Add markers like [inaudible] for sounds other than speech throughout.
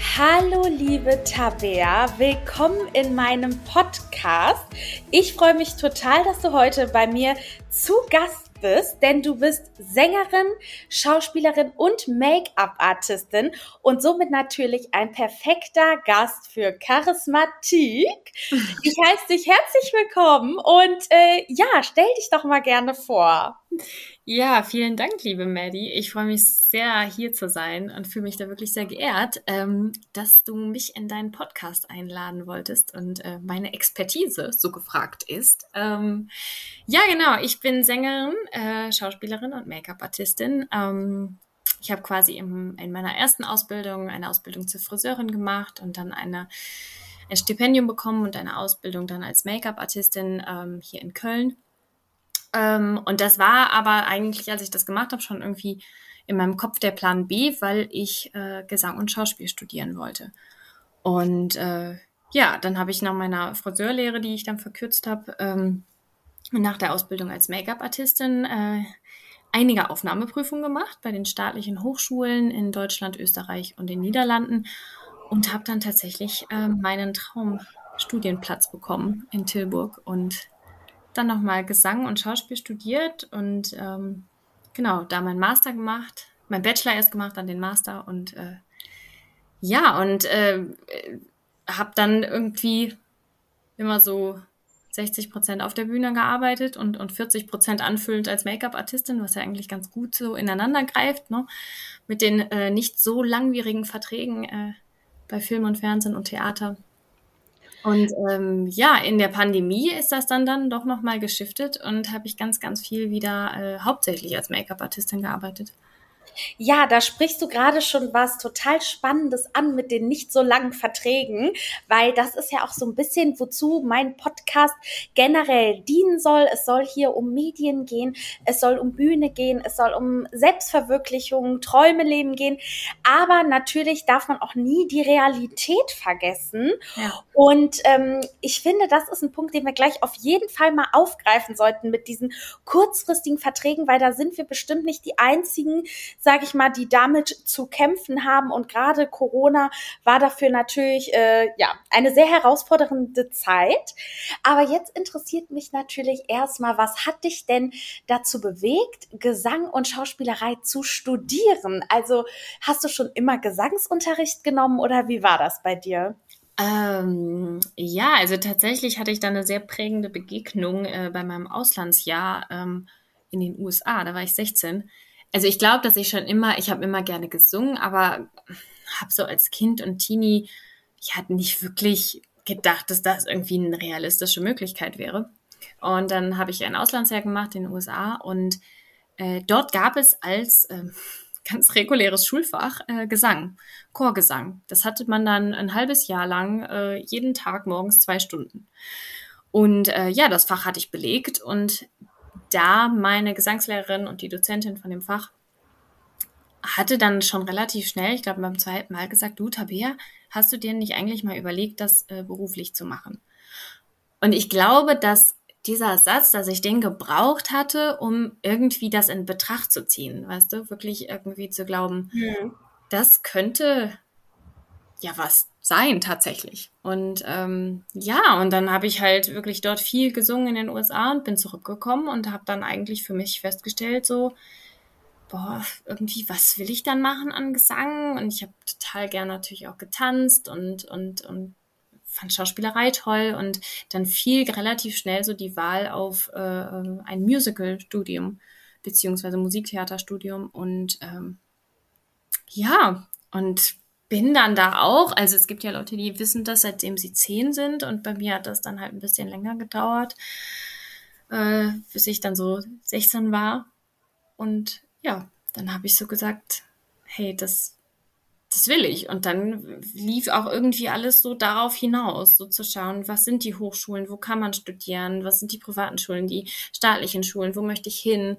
Hallo liebe Tabea, willkommen in meinem Podcast. Ich freue mich total, dass du heute bei mir zu Gast bist, denn du bist Sängerin, Schauspielerin und Make-up-Artistin und somit natürlich ein perfekter Gast für Charismatik. Ich heiße dich herzlich willkommen und äh, ja, stell dich doch mal gerne vor. Ja, vielen Dank, liebe Maddie. Ich freue mich sehr, hier zu sein und fühle mich da wirklich sehr geehrt, ähm, dass du mich in deinen Podcast einladen wolltest und äh, meine Expertise so gefragt ist. Ähm, ja, genau. Ich bin Sängerin, äh, Schauspielerin und Make-up-Artistin. Ähm, ich habe quasi im, in meiner ersten Ausbildung eine Ausbildung zur Friseurin gemacht und dann eine, ein Stipendium bekommen und eine Ausbildung dann als Make-up-Artistin ähm, hier in Köln. Ähm, und das war aber eigentlich, als ich das gemacht habe, schon irgendwie in meinem Kopf der Plan B, weil ich äh, Gesang und Schauspiel studieren wollte. Und äh, ja, dann habe ich nach meiner Friseurlehre, die ich dann verkürzt habe, ähm, nach der Ausbildung als Make-up-Artistin äh, einige Aufnahmeprüfungen gemacht bei den staatlichen Hochschulen in Deutschland, Österreich und den Niederlanden und habe dann tatsächlich äh, meinen Traumstudienplatz bekommen in Tilburg und dann nochmal Gesang und Schauspiel studiert und ähm, genau, da meinen Master gemacht, mein Bachelor erst gemacht, dann den Master und äh, ja, und äh, habe dann irgendwie immer so 60 Prozent auf der Bühne gearbeitet und, und 40 Prozent anfüllend als Make-up-Artistin, was ja eigentlich ganz gut so ineinander greift, ne? mit den äh, nicht so langwierigen Verträgen äh, bei Film und Fernsehen und Theater. Und ähm, ja, in der Pandemie ist das dann dann doch nochmal geschiftet und habe ich ganz, ganz viel wieder äh, hauptsächlich als Make-up-Artistin gearbeitet. Ja, da sprichst du gerade schon was total Spannendes an mit den nicht so langen Verträgen, weil das ist ja auch so ein bisschen, wozu mein Podcast generell dienen soll. Es soll hier um Medien gehen, es soll um Bühne gehen, es soll um Selbstverwirklichung, Träume leben gehen. Aber natürlich darf man auch nie die Realität vergessen. Ja. Und ähm, ich finde, das ist ein Punkt, den wir gleich auf jeden Fall mal aufgreifen sollten mit diesen kurzfristigen Verträgen, weil da sind wir bestimmt nicht die einzigen, sage ich mal, die damit zu kämpfen haben. Und gerade Corona war dafür natürlich äh, ja eine sehr herausfordernde Zeit. Aber jetzt interessiert mich natürlich erstmal, was hat dich denn dazu bewegt, Gesang und Schauspielerei zu studieren? Also hast du schon immer Gesangsunterricht genommen oder wie war das bei dir? Ähm, ja, also tatsächlich hatte ich da eine sehr prägende Begegnung äh, bei meinem Auslandsjahr ähm, in den USA. Da war ich 16 also ich glaube, dass ich schon immer, ich habe immer gerne gesungen, aber habe so als Kind und Teenie ja nicht wirklich gedacht, dass das irgendwie eine realistische Möglichkeit wäre. Und dann habe ich ein Auslandsjahr gemacht in den USA und äh, dort gab es als äh, [laughs] ganz reguläres Schulfach äh, Gesang, Chorgesang. Das hatte man dann ein halbes Jahr lang äh, jeden Tag morgens zwei Stunden. Und äh, ja, das Fach hatte ich belegt und da meine Gesangslehrerin und die Dozentin von dem Fach hatte dann schon relativ schnell, ich glaube beim zweiten Mal gesagt, du Tabea, hast du dir nicht eigentlich mal überlegt, das äh, beruflich zu machen? Und ich glaube, dass dieser Satz, dass ich den gebraucht hatte, um irgendwie das in Betracht zu ziehen, weißt du, wirklich irgendwie zu glauben, mhm. das könnte ja was sein tatsächlich. Und ähm, ja, und dann habe ich halt wirklich dort viel gesungen in den USA und bin zurückgekommen und habe dann eigentlich für mich festgestellt, so, boah, irgendwie, was will ich dann machen an Gesang? Und ich habe total gern natürlich auch getanzt und, und, und fand Schauspielerei toll und dann fiel relativ schnell so die Wahl auf äh, ein Musical-Studium beziehungsweise Musiktheaterstudium und ähm, ja, und bin dann da auch, also es gibt ja Leute, die wissen das, seitdem sie zehn sind und bei mir hat das dann halt ein bisschen länger gedauert, äh, bis ich dann so 16 war. Und ja, dann habe ich so gesagt, hey, das das will ich. Und dann lief auch irgendwie alles so darauf hinaus, so zu schauen, was sind die Hochschulen, wo kann man studieren, was sind die privaten Schulen, die staatlichen Schulen, wo möchte ich hin,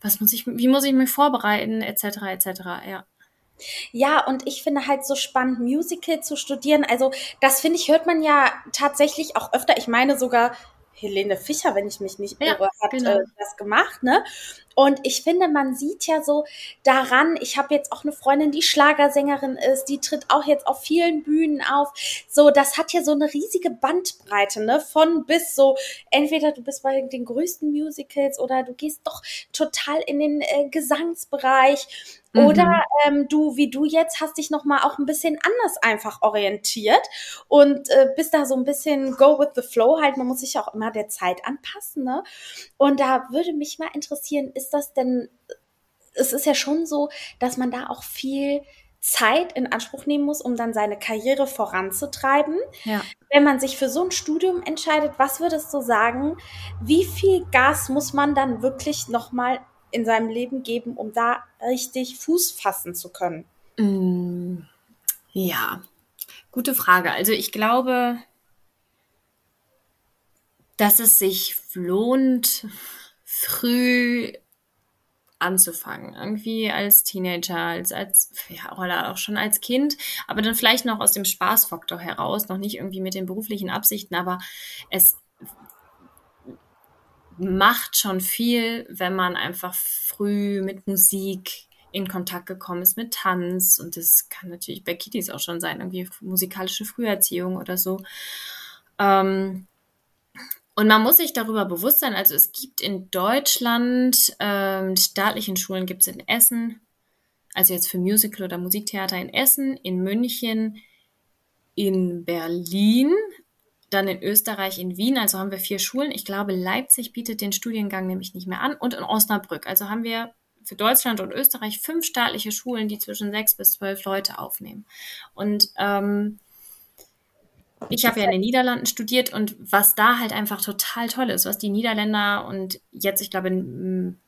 was muss ich, wie muss ich mich vorbereiten, etc., etc., ja. Ja, und ich finde halt so spannend, Musical zu studieren. Also, das finde ich, hört man ja tatsächlich auch öfter. Ich meine sogar, Helene Fischer, wenn ich mich nicht irre, hat genau. äh, das gemacht, ne? Und ich finde, man sieht ja so daran, ich habe jetzt auch eine Freundin, die Schlagersängerin ist, die tritt auch jetzt auf vielen Bühnen auf. So, das hat ja so eine riesige Bandbreite, ne? Von bis so, entweder du bist bei den größten Musicals oder du gehst doch total in den äh, Gesangsbereich Mhm. Oder ähm, du, wie du jetzt, hast dich noch mal auch ein bisschen anders einfach orientiert und äh, bist da so ein bisschen go with the flow halt. Man muss sich ja auch immer der Zeit anpassen. Ne? Und da würde mich mal interessieren, ist das denn, es ist ja schon so, dass man da auch viel Zeit in Anspruch nehmen muss, um dann seine Karriere voranzutreiben. Ja. Wenn man sich für so ein Studium entscheidet, was würdest du sagen, wie viel Gas muss man dann wirklich noch mal in seinem Leben geben, um da richtig Fuß fassen zu können? Mm, ja, gute Frage. Also ich glaube, dass es sich lohnt, früh anzufangen. Irgendwie als Teenager, als, als, ja, oder auch schon als Kind, aber dann vielleicht noch aus dem Spaßfaktor heraus, noch nicht irgendwie mit den beruflichen Absichten, aber es macht schon viel, wenn man einfach früh mit Musik in Kontakt gekommen ist, mit Tanz. Und das kann natürlich bei Kitties auch schon sein, irgendwie musikalische Früherziehung oder so. Ähm, und man muss sich darüber bewusst sein, also es gibt in Deutschland, ähm, staatlichen Schulen gibt es in Essen, also jetzt für Musical oder Musiktheater in Essen, in München, in Berlin, dann in Österreich, in Wien, also haben wir vier Schulen. Ich glaube, Leipzig bietet den Studiengang nämlich nicht mehr an und in Osnabrück. Also haben wir für Deutschland und Österreich fünf staatliche Schulen, die zwischen sechs bis zwölf Leute aufnehmen. Und ähm, ich habe ja in den Niederlanden studiert und was da halt einfach total toll ist, was die Niederländer und jetzt, ich glaube, in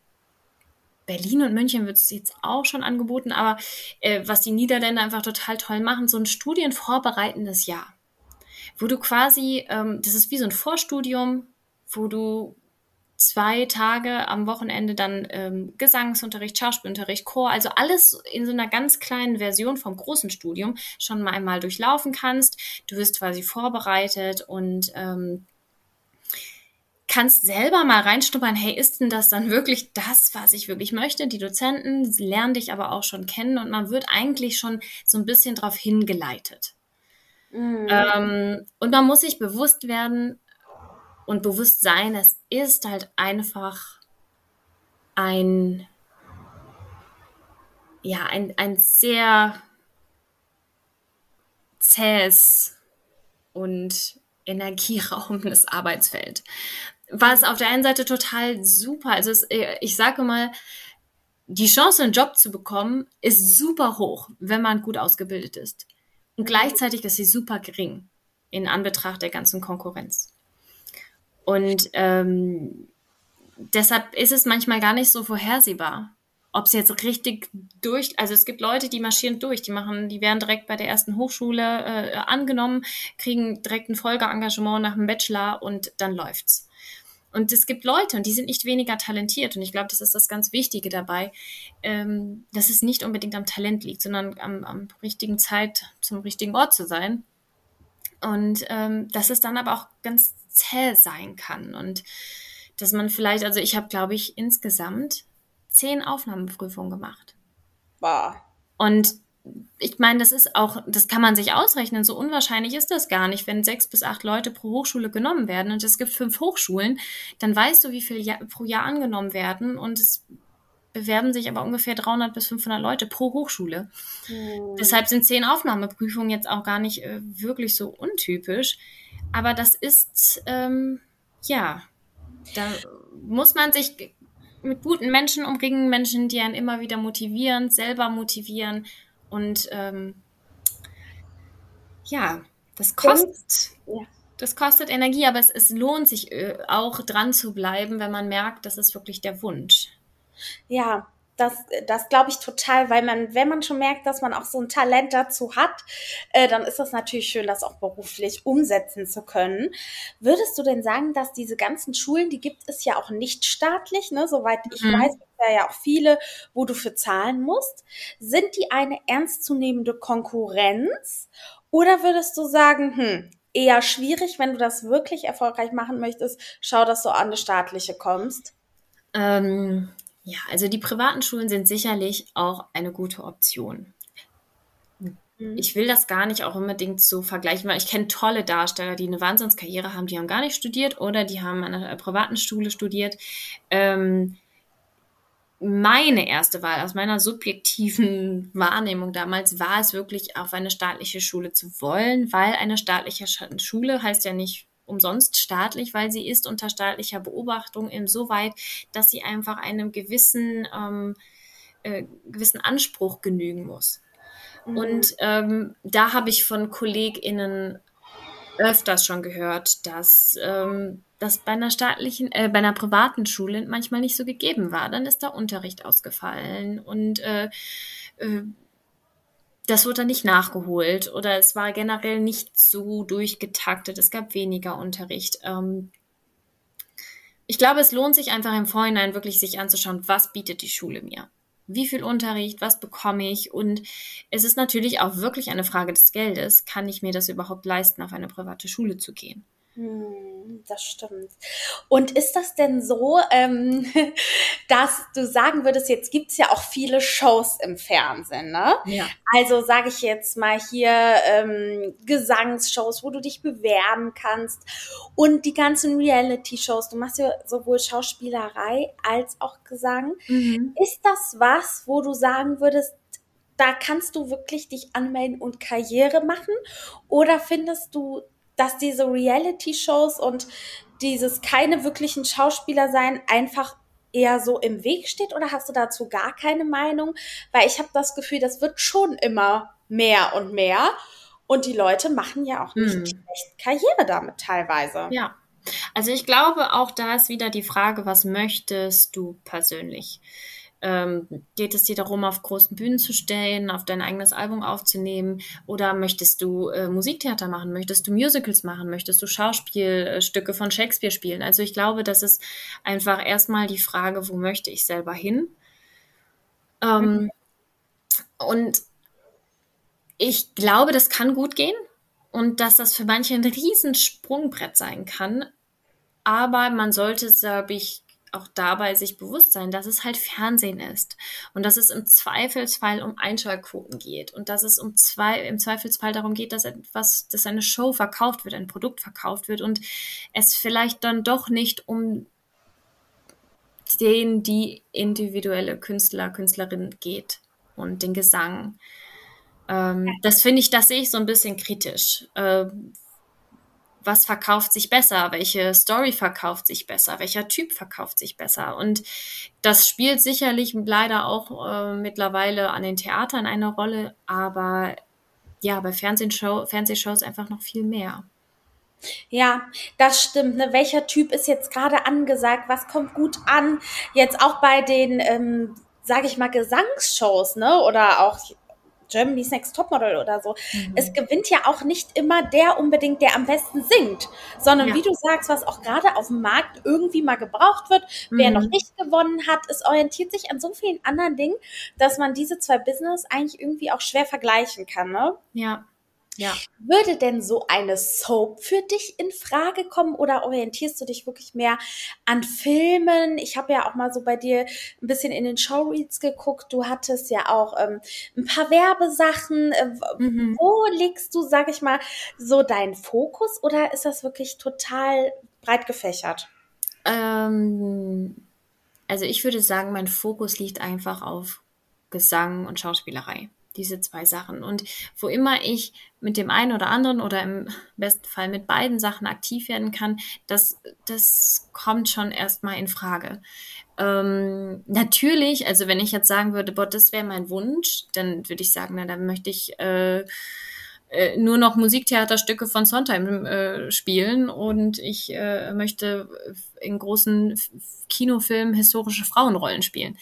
Berlin und München wird es jetzt auch schon angeboten, aber äh, was die Niederländer einfach total toll machen, so ein studienvorbereitendes Jahr wo du quasi, ähm, das ist wie so ein Vorstudium, wo du zwei Tage am Wochenende dann ähm, Gesangsunterricht, Schauspielunterricht, Chor, also alles in so einer ganz kleinen Version vom großen Studium schon mal einmal durchlaufen kannst. Du wirst quasi vorbereitet und ähm, kannst selber mal reinstuppern, hey, ist denn das dann wirklich das, was ich wirklich möchte? Die Dozenten lernen dich aber auch schon kennen und man wird eigentlich schon so ein bisschen darauf hingeleitet. Mhm. Ähm, und man muss sich bewusst werden und bewusst sein, es ist halt einfach ein, ja, ein, ein sehr zähes und energieraubendes [laughs] Arbeitsfeld. Was auf der einen Seite total super, also es, ich sage mal, die Chance, einen Job zu bekommen, ist super hoch, wenn man gut ausgebildet ist. Und gleichzeitig ist sie super gering in Anbetracht der ganzen Konkurrenz. Und ähm, deshalb ist es manchmal gar nicht so vorhersehbar, ob es jetzt richtig durch, also es gibt Leute, die marschieren durch, die machen, die werden direkt bei der ersten Hochschule äh, angenommen, kriegen direkt ein Folgeengagement nach dem Bachelor und dann läuft's. Und es gibt Leute, und die sind nicht weniger talentiert. Und ich glaube, das ist das ganz Wichtige dabei, ähm, dass es nicht unbedingt am Talent liegt, sondern am, am richtigen Zeit zum richtigen Ort zu sein. Und ähm, dass es dann aber auch ganz zäh sein kann. Und dass man vielleicht, also ich habe, glaube ich, insgesamt zehn Aufnahmeprüfungen gemacht. Wow. Und ich meine, das ist auch, das kann man sich ausrechnen. So unwahrscheinlich ist das gar nicht, wenn sechs bis acht Leute pro Hochschule genommen werden und es gibt fünf Hochschulen, dann weißt du, wie viel Jahr, pro Jahr angenommen werden und es bewerben sich aber ungefähr 300 bis 500 Leute pro Hochschule. Mhm. Deshalb sind zehn Aufnahmeprüfungen jetzt auch gar nicht äh, wirklich so untypisch. Aber das ist, ähm, ja, da muss man sich mit guten Menschen umringen, Menschen, die einen immer wieder motivieren, selber motivieren und ähm, ja, das kostet, ja. das kostet Energie, aber es, es lohnt sich äh, auch dran zu bleiben, wenn man merkt, das ist wirklich der Wunsch. Ja, das, das glaube ich total, weil man, wenn man schon merkt, dass man auch so ein Talent dazu hat, äh, dann ist das natürlich schön, das auch beruflich umsetzen zu können. Würdest du denn sagen, dass diese ganzen Schulen, die gibt es ja auch nicht staatlich, ne? Soweit ich mhm. weiß, gibt es ja auch viele, wo du für zahlen musst. Sind die eine ernstzunehmende Konkurrenz? Oder würdest du sagen, hm, eher schwierig, wenn du das wirklich erfolgreich machen möchtest, schau, dass du an eine staatliche kommst? Ähm, ja, also die privaten Schulen sind sicherlich auch eine gute Option. Mhm. Ich will das gar nicht auch unbedingt so vergleichen, weil ich kenne tolle Darsteller, die eine Wahnsinnskarriere haben, die haben gar nicht studiert oder die haben an einer privaten Schule studiert. Ähm, meine erste Wahl aus meiner subjektiven [laughs] Wahrnehmung damals war es wirklich auf eine staatliche Schule zu wollen, weil eine staatliche Schule heißt ja nicht umsonst staatlich, weil sie ist unter staatlicher Beobachtung insoweit, dass sie einfach einem gewissen, ähm, äh, gewissen Anspruch genügen muss. Mhm. Und ähm, da habe ich von KollegInnen öfters schon gehört, dass ähm, das bei einer staatlichen, äh, bei einer privaten Schule manchmal nicht so gegeben war. Dann ist der Unterricht ausgefallen und äh, äh, das wurde dann nicht nachgeholt oder es war generell nicht so durchgetaktet. Es gab weniger Unterricht. Ähm, ich glaube, es lohnt sich einfach im Vorhinein wirklich sich anzuschauen, was bietet die Schule mir? Wie viel Unterricht, was bekomme ich? Und es ist natürlich auch wirklich eine Frage des Geldes. Kann ich mir das überhaupt leisten, auf eine private Schule zu gehen? Hm, das stimmt. Und ist das denn so, ähm, [laughs] dass du sagen würdest, jetzt gibt's ja auch viele Shows im Fernsehen, ne? Ja. Also sage ich jetzt mal hier ähm, Gesangsshows, wo du dich bewerben kannst und die ganzen Reality-Shows. Du machst ja sowohl Schauspielerei als auch Gesang. Mhm. Ist das was, wo du sagen würdest, da kannst du wirklich dich anmelden und Karriere machen? Oder findest du dass diese Reality-Shows und dieses keine wirklichen Schauspieler sein einfach eher so im Weg steht oder hast du dazu gar keine Meinung? Weil ich habe das Gefühl, das wird schon immer mehr und mehr und die Leute machen ja auch nicht hm. schlecht Karriere damit teilweise. Ja. Also ich glaube, auch da ist wieder die Frage, was möchtest du persönlich? Ähm, geht es dir darum, auf großen Bühnen zu stellen, auf dein eigenes Album aufzunehmen? Oder möchtest du äh, Musiktheater machen? Möchtest du Musicals machen? Möchtest du Schauspielstücke von Shakespeare spielen? Also ich glaube, das ist einfach erstmal die Frage, wo möchte ich selber hin? Ähm, mhm. Und ich glaube, das kann gut gehen und dass das für manche ein Riesensprungbrett sein kann. Aber man sollte, glaube ich, auch dabei sich bewusst sein, dass es halt Fernsehen ist und dass es im Zweifelsfall um Einschaltquoten geht und dass es um zwei, im Zweifelsfall darum geht, dass etwas, dass eine Show verkauft wird, ein Produkt verkauft wird und es vielleicht dann doch nicht um den, die individuelle Künstler, Künstlerin geht und den Gesang. Ähm, das finde ich, das sehe ich so ein bisschen kritisch. Ähm, was verkauft sich besser, welche Story verkauft sich besser, welcher Typ verkauft sich besser. Und das spielt sicherlich leider auch äh, mittlerweile an den Theatern eine Rolle, aber ja, bei Fernsehshow, Fernsehshows einfach noch viel mehr. Ja, das stimmt. Ne? Welcher Typ ist jetzt gerade angesagt? Was kommt gut an? Jetzt auch bei den, ähm, sage ich mal, Gesangsshows, ne? Oder auch Germany's Next Topmodel oder so. Mhm. Es gewinnt ja auch nicht immer der unbedingt, der am besten singt, sondern ja. wie du sagst, was auch gerade auf dem Markt irgendwie mal gebraucht wird, mhm. wer noch nicht gewonnen hat, es orientiert sich an so vielen anderen Dingen, dass man diese zwei Business eigentlich irgendwie auch schwer vergleichen kann, ne? Ja. Ja. Würde denn so eine Soap für dich in Frage kommen oder orientierst du dich wirklich mehr an Filmen? Ich habe ja auch mal so bei dir ein bisschen in den Showreads geguckt. Du hattest ja auch ähm, ein paar Werbesachen. Äh, mhm. Wo legst du, sag ich mal, so deinen Fokus oder ist das wirklich total breit gefächert? Ähm, also ich würde sagen, mein Fokus liegt einfach auf Gesang und Schauspielerei diese zwei Sachen. Und wo immer ich mit dem einen oder anderen oder im besten Fall mit beiden Sachen aktiv werden kann, das, das kommt schon erstmal in Frage. Ähm, natürlich, also wenn ich jetzt sagen würde, boah, das wäre mein Wunsch, dann würde ich sagen, na, dann möchte ich äh, äh, nur noch Musiktheaterstücke von Sondheim äh, spielen und ich äh, möchte in großen Kinofilmen historische Frauenrollen spielen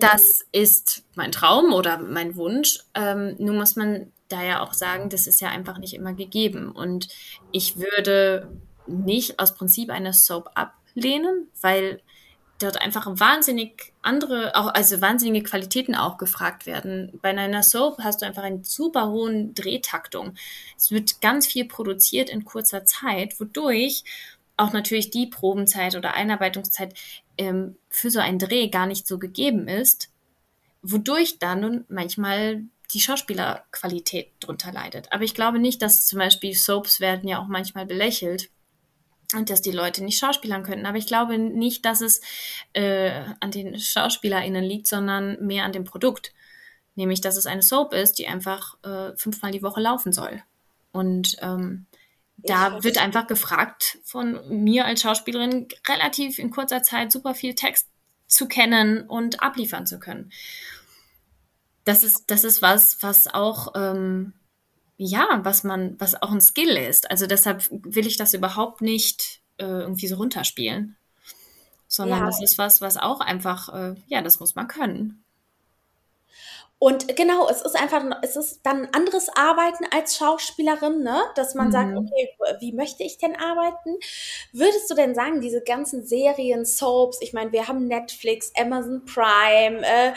Das ist mein Traum oder mein Wunsch. Ähm, nun muss man da ja auch sagen, das ist ja einfach nicht immer gegeben. Und ich würde nicht aus Prinzip eine Soap ablehnen, weil dort einfach wahnsinnig andere, auch, also wahnsinnige Qualitäten auch gefragt werden. Bei einer Soap hast du einfach einen super hohen Drehtaktung. Es wird ganz viel produziert in kurzer Zeit, wodurch auch natürlich die Probenzeit oder Einarbeitungszeit ähm, für so einen Dreh gar nicht so gegeben ist, wodurch dann manchmal die Schauspielerqualität drunter leidet. Aber ich glaube nicht, dass zum Beispiel Soaps werden ja auch manchmal belächelt und dass die Leute nicht schauspielern könnten. Aber ich glaube nicht, dass es äh, an den SchauspielerInnen liegt, sondern mehr an dem Produkt. Nämlich, dass es eine Soap ist, die einfach äh, fünfmal die Woche laufen soll. Und ähm, da wird einfach gefragt von mir als Schauspielerin relativ in kurzer Zeit super viel Text zu kennen und abliefern zu können. Das ist, das ist was, was auch ähm, ja, was man, was auch ein Skill ist. Also deshalb will ich das überhaupt nicht äh, irgendwie so runterspielen. Sondern ja. das ist was, was auch einfach, äh, ja, das muss man können. Und genau, es ist einfach, es ist dann ein anderes Arbeiten als Schauspielerin, ne? Dass man mhm. sagt, okay, wie möchte ich denn arbeiten? Würdest du denn sagen, diese ganzen Serien, Soaps, ich meine, wir haben Netflix, Amazon Prime, äh,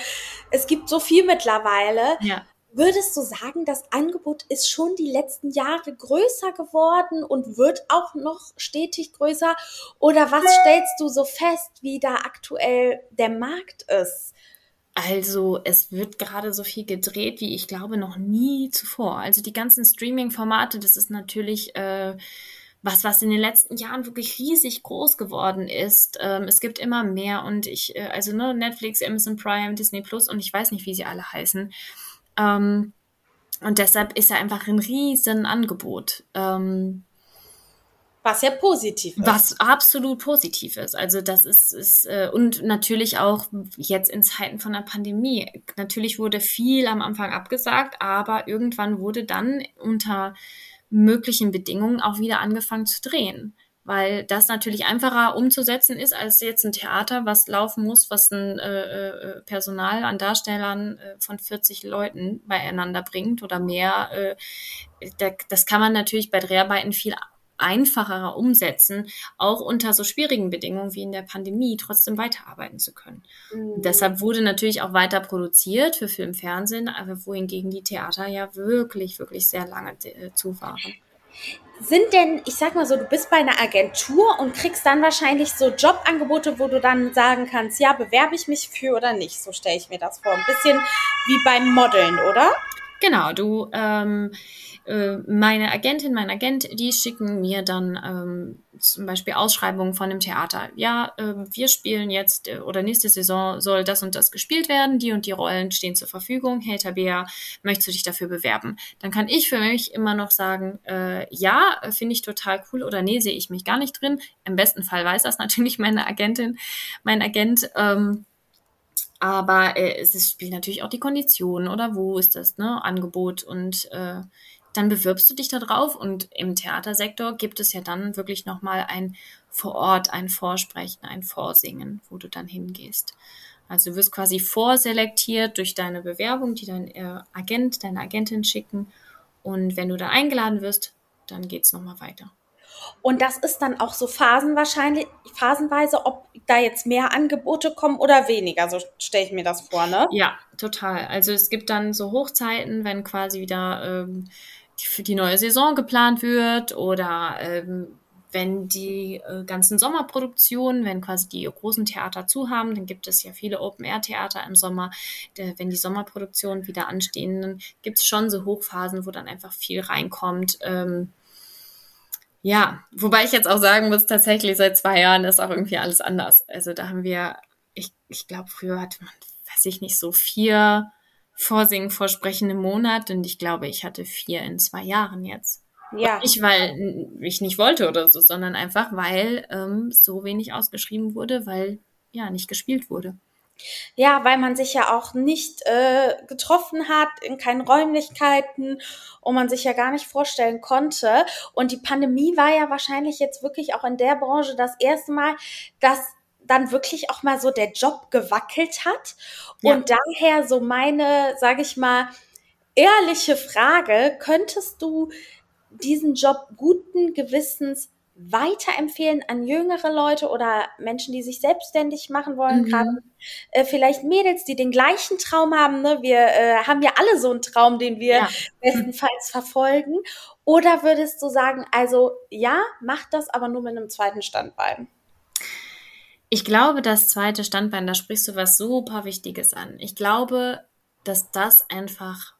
es gibt so viel mittlerweile. Ja. Würdest du sagen, das Angebot ist schon die letzten Jahre größer geworden und wird auch noch stetig größer? Oder was stellst du so fest, wie da aktuell der Markt ist? Also es wird gerade so viel gedreht, wie ich glaube noch nie zuvor. Also die ganzen Streaming-Formate, das ist natürlich äh, was, was in den letzten Jahren wirklich riesig groß geworden ist. Ähm, es gibt immer mehr und ich, äh, also ne, Netflix, Amazon Prime, Disney Plus und ich weiß nicht, wie sie alle heißen. Ähm, und deshalb ist er einfach ein riesen Angebot. Ähm, was ja positiv ist. Was absolut positiv ist. Also das ist, ist äh, und natürlich auch jetzt in Zeiten von der Pandemie. Natürlich wurde viel am Anfang abgesagt, aber irgendwann wurde dann unter möglichen Bedingungen auch wieder angefangen zu drehen weil das natürlich einfacher umzusetzen ist als jetzt ein Theater, was laufen muss, was ein äh, äh, Personal an Darstellern äh, von 40 Leuten beieinander bringt oder mehr. Äh, da, das kann man natürlich bei Dreharbeiten viel einfacher umsetzen, auch unter so schwierigen Bedingungen wie in der Pandemie trotzdem weiterarbeiten zu können. Mhm. Deshalb wurde natürlich auch weiter produziert für Film, Fernsehen, aber wohingegen die Theater ja wirklich, wirklich sehr lange äh, zu waren sind denn, ich sag mal so, du bist bei einer Agentur und kriegst dann wahrscheinlich so Jobangebote, wo du dann sagen kannst, ja, bewerbe ich mich für oder nicht. So stelle ich mir das vor. Ein bisschen wie beim Modeln, oder? Genau, du ähm, äh, meine Agentin, mein Agent, die schicken mir dann ähm, zum Beispiel Ausschreibungen von dem Theater. Ja, äh, wir spielen jetzt äh, oder nächste Saison soll das und das gespielt werden, die und die Rollen stehen zur Verfügung. Hey Tabea, möchtest du dich dafür bewerben? Dann kann ich für mich immer noch sagen, äh, ja, finde ich total cool oder nee, sehe ich mich gar nicht drin. Im besten Fall weiß das [laughs] natürlich meine Agentin, mein Agent. Ähm, aber äh, es spielt natürlich auch die Konditionen oder wo ist das ne, Angebot und äh, dann bewirbst du dich da drauf und im Theatersektor gibt es ja dann wirklich nochmal ein vor Ort, ein Vorsprechen, ein Vorsingen, wo du dann hingehst. Also du wirst quasi vorselektiert durch deine Bewerbung, die dein äh, Agent, deine Agentin schicken. Und wenn du da eingeladen wirst, dann geht's nochmal weiter. Und das ist dann auch so Phasen wahrscheinlich, phasenweise, ob da jetzt mehr Angebote kommen oder weniger. So stelle ich mir das vor, ne? Ja, total. Also es gibt dann so Hochzeiten, wenn quasi wieder ähm, für die neue Saison geplant wird oder ähm, wenn die äh, ganzen Sommerproduktionen, wenn quasi die großen Theater zu haben, dann gibt es ja viele Open-Air-Theater im Sommer. Der, wenn die Sommerproduktionen wieder anstehen, dann gibt es schon so Hochphasen, wo dann einfach viel reinkommt. Ähm, ja, wobei ich jetzt auch sagen muss, tatsächlich seit zwei Jahren ist auch irgendwie alles anders. Also da haben wir, ich, ich glaube, früher hatte man, weiß ich nicht, so vier Vorsingen, Vorsprechen im Monat und ich glaube, ich hatte vier in zwei Jahren jetzt. Ja. nicht, weil ich nicht wollte oder so, sondern einfach, weil ähm, so wenig ausgeschrieben wurde, weil ja nicht gespielt wurde. Ja, weil man sich ja auch nicht äh, getroffen hat, in keinen Räumlichkeiten und man sich ja gar nicht vorstellen konnte. Und die Pandemie war ja wahrscheinlich jetzt wirklich auch in der Branche das erste Mal, dass dann wirklich auch mal so der Job gewackelt hat. Ja. Und daher so meine, sage ich mal, ehrliche Frage, könntest du diesen Job guten Gewissens weiterempfehlen an jüngere Leute oder Menschen, die sich selbstständig machen wollen, mhm. gerade äh, vielleicht Mädels, die den gleichen Traum haben. Ne? Wir äh, haben ja alle so einen Traum, den wir ja. bestenfalls verfolgen. Oder würdest du sagen, also ja, mach das, aber nur mit einem zweiten Standbein? Ich glaube, das zweite Standbein, da sprichst du was super Wichtiges an. Ich glaube, dass das einfach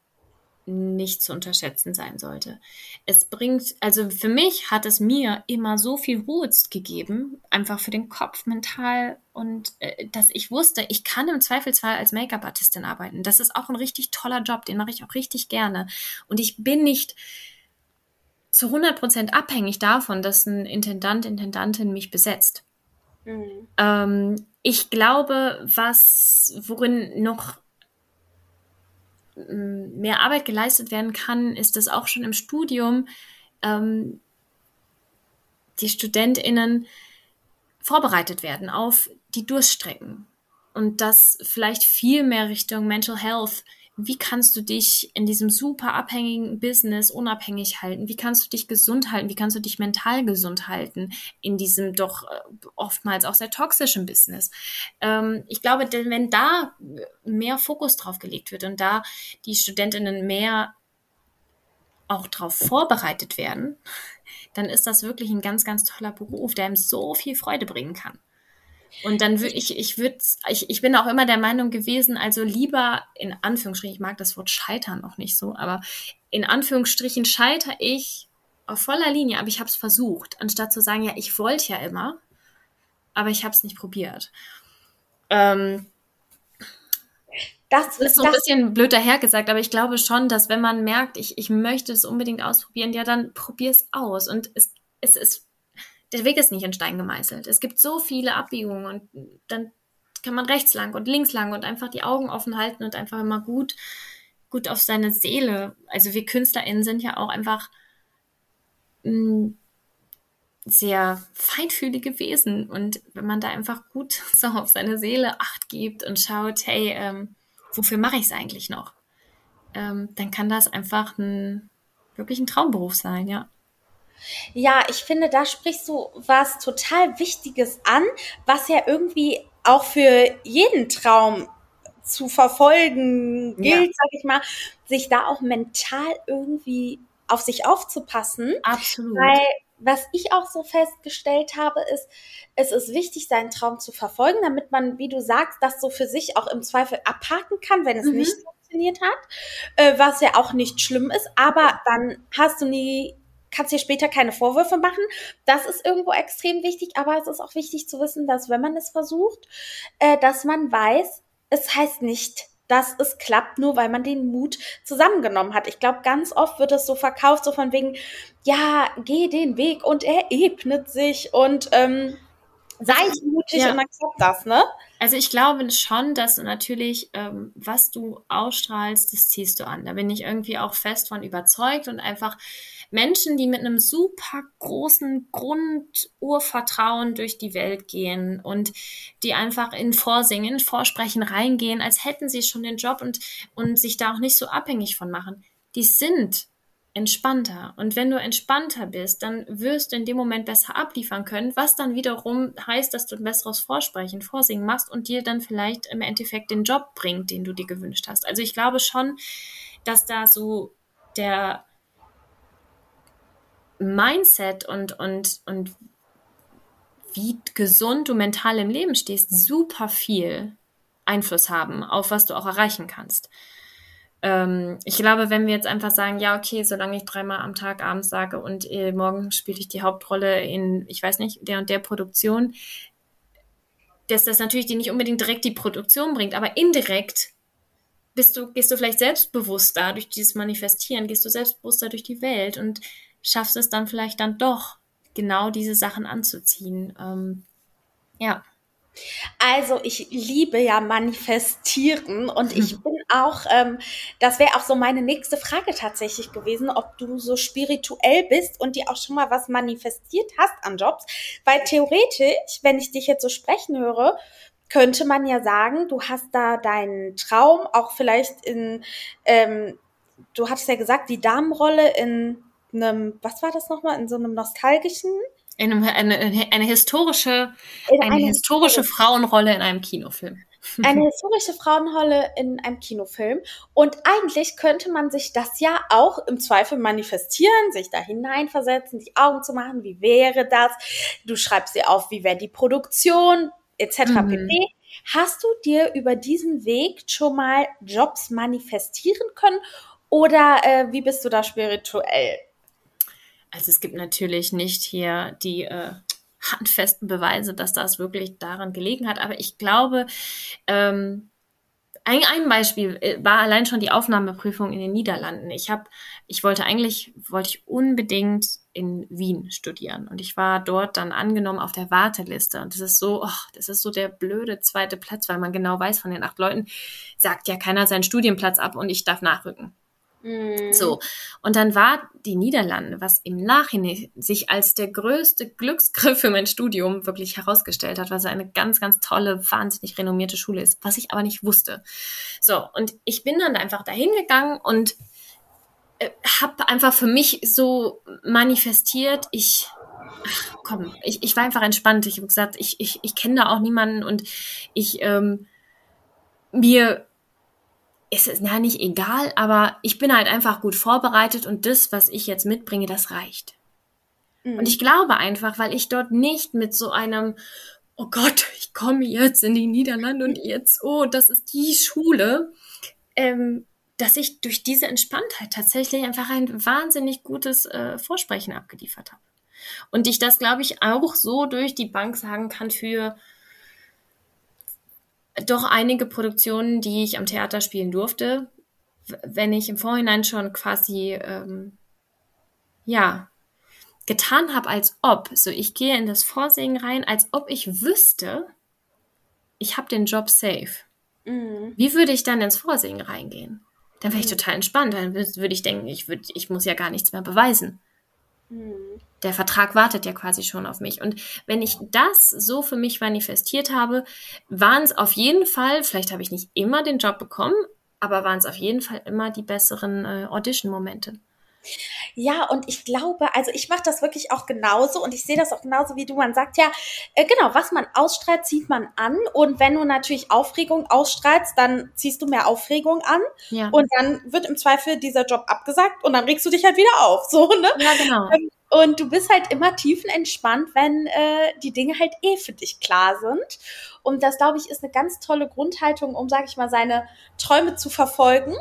nicht zu unterschätzen sein sollte. Es bringt, also für mich hat es mir immer so viel Ruhe gegeben, einfach für den Kopf, mental und äh, dass ich wusste, ich kann im Zweifelsfall als Make-up-Artistin arbeiten. Das ist auch ein richtig toller Job, den mache ich auch richtig gerne. Und ich bin nicht zu 100 Prozent abhängig davon, dass ein Intendant, Intendantin mich besetzt. Mhm. Ähm, ich glaube, was, worin noch mehr Arbeit geleistet werden kann, ist das auch schon im Studium ähm, die StudentInnen vorbereitet werden auf die Durststrecken. Und das vielleicht viel mehr Richtung Mental Health wie kannst du dich in diesem super abhängigen Business unabhängig halten? Wie kannst du dich gesund halten? Wie kannst du dich mental gesund halten in diesem doch äh, oftmals auch sehr toxischen Business? Ähm, ich glaube, wenn da mehr Fokus drauf gelegt wird und da die Studentinnen mehr auch darauf vorbereitet werden, dann ist das wirklich ein ganz, ganz toller Beruf, der ihm so viel Freude bringen kann. Und dann würde ich, ich würde, ich, ich bin auch immer der Meinung gewesen, also lieber in Anführungsstrichen, ich mag das Wort scheitern auch nicht so, aber in Anführungsstrichen scheitere ich auf voller Linie, aber ich habe es versucht, anstatt zu sagen, ja, ich wollte ja immer, aber ich habe es nicht probiert. Ähm, das ist so ein bisschen blöd dahergesagt, aber ich glaube schon, dass wenn man merkt, ich, ich möchte es unbedingt ausprobieren, ja, dann probier es aus. Und es, es ist der Weg ist nicht in Stein gemeißelt. Es gibt so viele Abbiegungen und dann kann man rechts lang und links lang und einfach die Augen offen halten und einfach immer gut, gut auf seine Seele. Also wir KünstlerInnen sind ja auch einfach mm, sehr feinfühlige Wesen und wenn man da einfach gut [laughs] so auf seine Seele acht gibt und schaut, hey, ähm, wofür mache ich es eigentlich noch? Ähm, dann kann das einfach ein wirklich ein Traumberuf sein, ja. Ja, ich finde, da sprichst du was total Wichtiges an, was ja irgendwie auch für jeden Traum zu verfolgen gilt, ja. sag ich mal, sich da auch mental irgendwie auf sich aufzupassen. Absolut. Weil was ich auch so festgestellt habe, ist, es ist wichtig, seinen Traum zu verfolgen, damit man, wie du sagst, das so für sich auch im Zweifel abhaken kann, wenn es mhm. nicht funktioniert hat, äh, was ja auch nicht schlimm ist. Aber dann hast du nie kannst dir später keine Vorwürfe machen. Das ist irgendwo extrem wichtig, aber es ist auch wichtig zu wissen, dass wenn man es versucht, äh, dass man weiß, es heißt nicht, dass es klappt, nur weil man den Mut zusammengenommen hat. Ich glaube, ganz oft wird es so verkauft, so von wegen, ja, geh den Weg und er ebnet sich und ähm, sei mutig ja. und dann klappt das, ne? Also ich glaube schon, dass natürlich, ähm, was du ausstrahlst, das ziehst du an. Da bin ich irgendwie auch fest von überzeugt und einfach Menschen, die mit einem super großen Grundurvertrauen durch die Welt gehen und die einfach in Vorsingen, in Vorsprechen reingehen, als hätten sie schon den Job und, und sich da auch nicht so abhängig von machen. Die sind entspannter. Und wenn du entspannter bist, dann wirst du in dem Moment besser abliefern können, was dann wiederum heißt, dass du ein besseres Vorsprechen, Vorsingen machst und dir dann vielleicht im Endeffekt den Job bringt, den du dir gewünscht hast. Also ich glaube schon, dass da so der Mindset und, und, und wie gesund du mental im Leben stehst, super viel Einfluss haben auf was du auch erreichen kannst. Ähm, ich glaube, wenn wir jetzt einfach sagen, ja, okay, solange ich dreimal am Tag abends sage und äh, morgen spiele ich die Hauptrolle in, ich weiß nicht, der und der Produktion, dass das natürlich dir nicht unbedingt direkt die Produktion bringt, aber indirekt bist du, gehst du vielleicht selbstbewusster durch dieses Manifestieren, gehst du selbstbewusster durch die Welt und schaffst es dann vielleicht dann doch, genau diese Sachen anzuziehen. Ähm, ja. Also ich liebe ja manifestieren und ich bin auch, ähm, das wäre auch so meine nächste Frage tatsächlich gewesen, ob du so spirituell bist und dir auch schon mal was manifestiert hast an Jobs, weil theoretisch, wenn ich dich jetzt so sprechen höre, könnte man ja sagen, du hast da deinen Traum auch vielleicht in, ähm, du hattest ja gesagt, die Damenrolle in einem, was war das nochmal, in so einem nostalgischen eine, eine, eine historische, eine, eine historische Frauenrolle in einem Kinofilm. [laughs] Eine historische Frauenrolle in einem Kinofilm. Und eigentlich könnte man sich das ja auch im Zweifel manifestieren, sich da hineinversetzen, die Augen zu machen. Wie wäre das? Du schreibst dir auf, wie wäre die Produktion, etc. Mhm. pp. Hast du dir über diesen Weg schon mal Jobs manifestieren können? Oder äh, wie bist du da spirituell? Also es gibt natürlich nicht hier die äh, handfesten Beweise, dass das wirklich daran gelegen hat, aber ich glaube, ähm, ein, ein Beispiel äh, war allein schon die Aufnahmeprüfung in den Niederlanden. Ich habe, ich wollte eigentlich, wollte ich unbedingt in Wien studieren und ich war dort dann angenommen auf der Warteliste und das ist so, oh, das ist so der blöde zweite Platz, weil man genau weiß, von den acht Leuten sagt ja keiner seinen Studienplatz ab und ich darf nachrücken. Mhm. So. Und dann war die Niederlande, was im Nachhinein sich als der größte Glücksgriff für mein Studium wirklich herausgestellt hat, was eine ganz, ganz tolle, wahnsinnig renommierte Schule ist, was ich aber nicht wusste. So. Und ich bin dann einfach dahin gegangen und äh, habe einfach für mich so manifestiert, ich, ach, komm, ich, ich war einfach entspannt. Ich habe gesagt, ich, ich, ich kenne da auch niemanden und ich, ähm, mir ist es na nicht egal, aber ich bin halt einfach gut vorbereitet und das, was ich jetzt mitbringe, das reicht. Mhm. Und ich glaube einfach, weil ich dort nicht mit so einem, oh Gott, ich komme jetzt in die Niederlande und jetzt, oh, das ist die Schule, ähm, dass ich durch diese Entspanntheit tatsächlich einfach ein wahnsinnig gutes äh, Vorsprechen abgeliefert habe. Und ich das, glaube ich, auch so durch die Bank sagen kann für doch einige Produktionen, die ich am Theater spielen durfte, wenn ich im Vorhinein schon quasi ähm, ja getan habe, als ob, so ich gehe in das Vorsingen rein, als ob ich wüsste, ich habe den Job safe. Mhm. Wie würde ich dann ins Vorsingen reingehen? Dann wäre ich mhm. total entspannt. Dann würde ich denken, ich, würd, ich muss ja gar nichts mehr beweisen. Mhm. Der Vertrag wartet ja quasi schon auf mich. Und wenn ich das so für mich manifestiert habe, waren es auf jeden Fall, vielleicht habe ich nicht immer den Job bekommen, aber waren es auf jeden Fall immer die besseren äh, Audition-Momente. Ja, und ich glaube, also ich mache das wirklich auch genauso und ich sehe das auch genauso wie du. Man sagt ja, äh, genau, was man ausstrahlt, zieht man an. Und wenn du natürlich Aufregung ausstrahlst, dann ziehst du mehr Aufregung an. Ja. Und dann wird im Zweifel dieser Job abgesagt und dann regst du dich halt wieder auf. So, ne? Ja, genau. Ähm, und du bist halt immer tiefenentspannt, wenn äh, die Dinge halt eh für dich klar sind. Und das, glaube ich, ist eine ganz tolle Grundhaltung, um, sag ich mal, seine Träume zu verfolgen.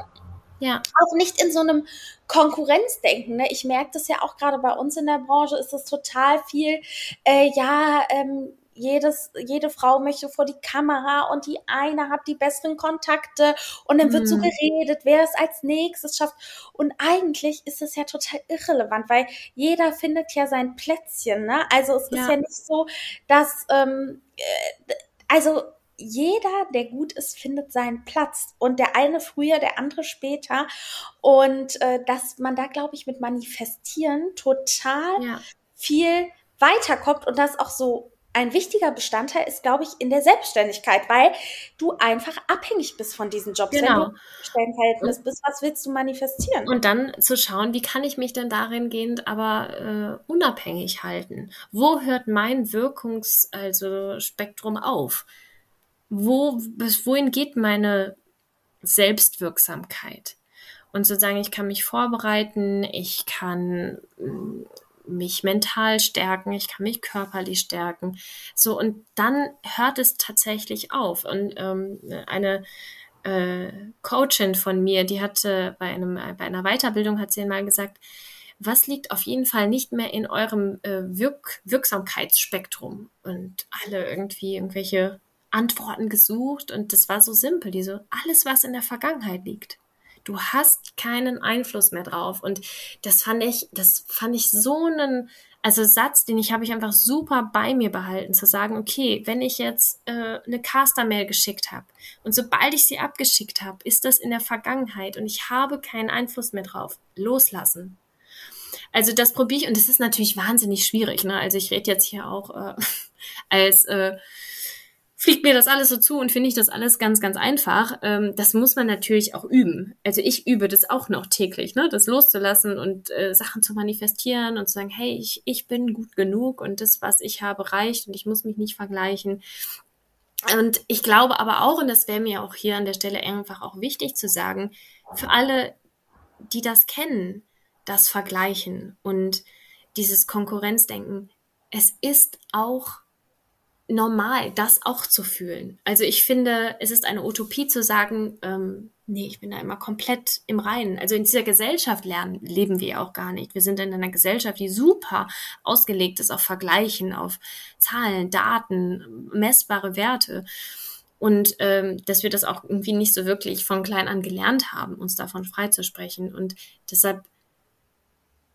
Ja. Auch nicht in so einem Konkurrenzdenken. Ne? Ich merke das ja auch gerade bei uns in der Branche, ist das total viel, äh, ja, ähm, jedes, jede Frau möchte vor die Kamera und die eine hat die besseren Kontakte und dann wird so mhm. geredet, wer es als nächstes schafft. Und eigentlich ist es ja total irrelevant, weil jeder findet ja sein Plätzchen. Ne? Also es ja. ist ja nicht so, dass, ähm, äh, also jeder, der gut ist, findet seinen Platz. Und der eine früher, der andere später. Und äh, dass man da, glaube ich, mit Manifestieren total ja. viel weiterkommt und das auch so ein wichtiger Bestandteil ist, glaube ich, in der Selbstständigkeit, weil du einfach abhängig bist von diesen Jobs. Genau. Wenn du Stellenverhältnis bist, was willst du manifestieren? Und dann zu schauen, wie kann ich mich denn darin gehend aber äh, unabhängig halten? Wo hört mein Wirkungs-, also Spektrum auf? wo, bis wohin geht meine Selbstwirksamkeit? Und sozusagen, ich kann mich vorbereiten, ich kann mm, mich mental stärken, ich kann mich körperlich stärken. So, und dann hört es tatsächlich auf. Und ähm, eine äh, Coachin von mir, die hatte bei, einem, bei einer Weiterbildung, hat sie mal gesagt, was liegt auf jeden Fall nicht mehr in eurem äh, Wirk Wirksamkeitsspektrum? Und alle irgendwie irgendwelche Antworten gesucht und das war so simpel, diese alles, was in der Vergangenheit liegt. Du hast keinen Einfluss mehr drauf und das fand ich, das fand ich so einen, Also Satz, den ich habe ich einfach super bei mir behalten, zu sagen, okay, wenn ich jetzt äh, eine Caster-Mail geschickt habe und sobald ich sie abgeschickt habe, ist das in der Vergangenheit und ich habe keinen Einfluss mehr drauf. Loslassen. Also das probiere ich und das ist natürlich wahnsinnig schwierig. Ne? Also ich rede jetzt hier auch äh, [laughs] als äh, fliegt mir das alles so zu und finde ich das alles ganz, ganz einfach. Ähm, das muss man natürlich auch üben. Also ich übe das auch noch täglich, ne? das loszulassen und äh, Sachen zu manifestieren und zu sagen, hey, ich, ich bin gut genug und das, was ich habe, reicht und ich muss mich nicht vergleichen. Und ich glaube aber auch, und das wäre mir auch hier an der Stelle einfach auch wichtig zu sagen, für alle, die das kennen, das Vergleichen und dieses Konkurrenzdenken, es ist auch normal, das auch zu fühlen. Also ich finde, es ist eine Utopie zu sagen, ähm, nee, ich bin da immer komplett im Reinen. Also in dieser Gesellschaft lernen, leben wir auch gar nicht. Wir sind in einer Gesellschaft, die super ausgelegt ist auf Vergleichen, auf Zahlen, Daten, messbare Werte. Und ähm, dass wir das auch irgendwie nicht so wirklich von klein an gelernt haben, uns davon freizusprechen. Und deshalb,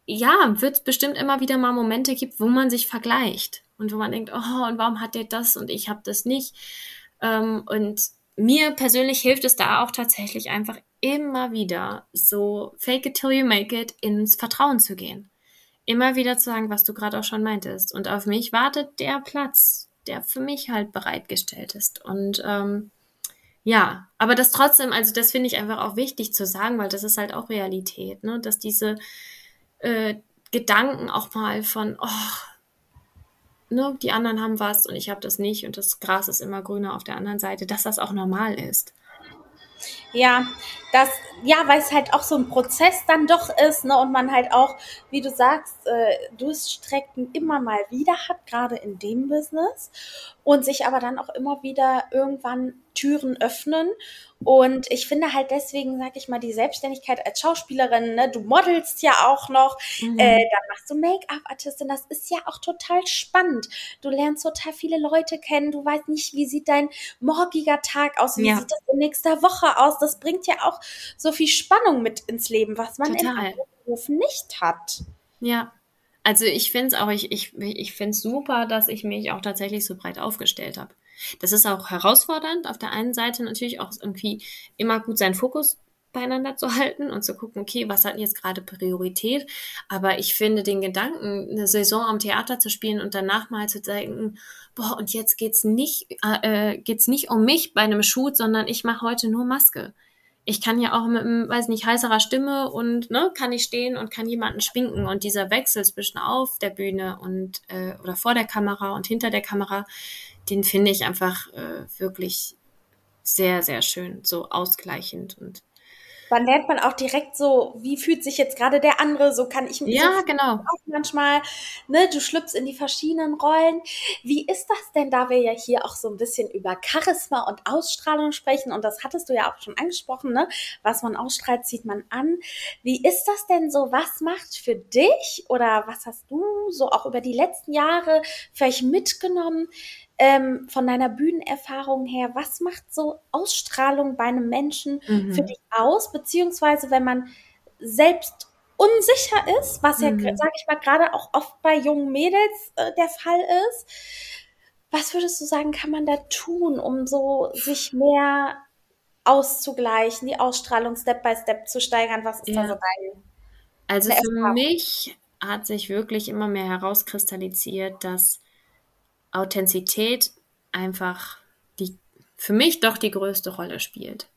ja, wird es bestimmt immer wieder mal Momente gibt, wo man sich vergleicht und wo man denkt, oh, und warum hat der das und ich habe das nicht? Ähm, und mir persönlich hilft es da auch tatsächlich einfach immer wieder so fake it till you make it ins Vertrauen zu gehen. Immer wieder zu sagen, was du gerade auch schon meintest. Und auf mich wartet der Platz, der für mich halt bereitgestellt ist. Und ähm, ja, aber das trotzdem, also das finde ich einfach auch wichtig zu sagen, weil das ist halt auch Realität, ne? dass diese äh, Gedanken auch mal von, oh, ne, die anderen haben was und ich habe das nicht und das Gras ist immer grüner auf der anderen Seite, dass das auch normal ist. Ja, das, ja, weil es halt auch so ein Prozess dann doch ist, ne, und man halt auch, wie du sagst, äh, Durststrecken immer mal wieder hat, gerade in dem Business, und sich aber dann auch immer wieder irgendwann Türen öffnen. Und ich finde halt deswegen, sag ich mal, die Selbstständigkeit als Schauspielerin, ne, du modelst ja auch noch, mhm. äh, dann machst du Make-up-Artistin, das ist ja auch total spannend. Du lernst total viele Leute kennen, du weißt nicht, wie sieht dein morgiger Tag aus, wie ja. sieht das in nächster Woche aus. Das bringt ja auch so viel Spannung mit ins Leben, was man Total. in Berufen nicht hat. Ja. Also ich finde es auch, ich, ich, ich finde es super, dass ich mich auch tatsächlich so breit aufgestellt habe. Das ist auch herausfordernd. Auf der einen Seite natürlich auch irgendwie immer gut seinen Fokus beieinander zu halten und zu gucken, okay, was hat jetzt gerade Priorität? Aber ich finde den Gedanken, eine Saison am Theater zu spielen und danach mal zu denken, boah, und jetzt geht's nicht, äh, geht's nicht um mich bei einem Shoot, sondern ich mache heute nur Maske ich kann ja auch mit, weiß nicht, heißerer Stimme und ne, kann ich stehen und kann jemanden schwinken. Und dieser Wechsel zwischen auf der Bühne und äh, oder vor der Kamera und hinter der Kamera, den finde ich einfach äh, wirklich sehr, sehr schön, so ausgleichend und dann lernt man auch direkt so, wie fühlt sich jetzt gerade der andere, so kann ich mich ja, so genau. auch manchmal, ne, du schlüpfst in die verschiedenen Rollen. Wie ist das denn, da wir ja hier auch so ein bisschen über Charisma und Ausstrahlung sprechen und das hattest du ja auch schon angesprochen, ne, was man ausstrahlt, zieht man an. Wie ist das denn so, was macht für dich oder was hast du so auch über die letzten Jahre vielleicht mitgenommen, ähm, von deiner Bühnenerfahrung her, was macht so Ausstrahlung bei einem Menschen mhm. für dich aus? Beziehungsweise, wenn man selbst unsicher ist, was ja, mhm. sage ich mal, gerade auch oft bei jungen Mädels äh, der Fall ist, was würdest du sagen, kann man da tun, um so sich mehr auszugleichen, die Ausstrahlung Step by Step zu steigern? Was ist ja. da so dein? Also für mich hat sich wirklich immer mehr herauskristallisiert, dass Authentizität einfach die für mich doch die größte Rolle spielt.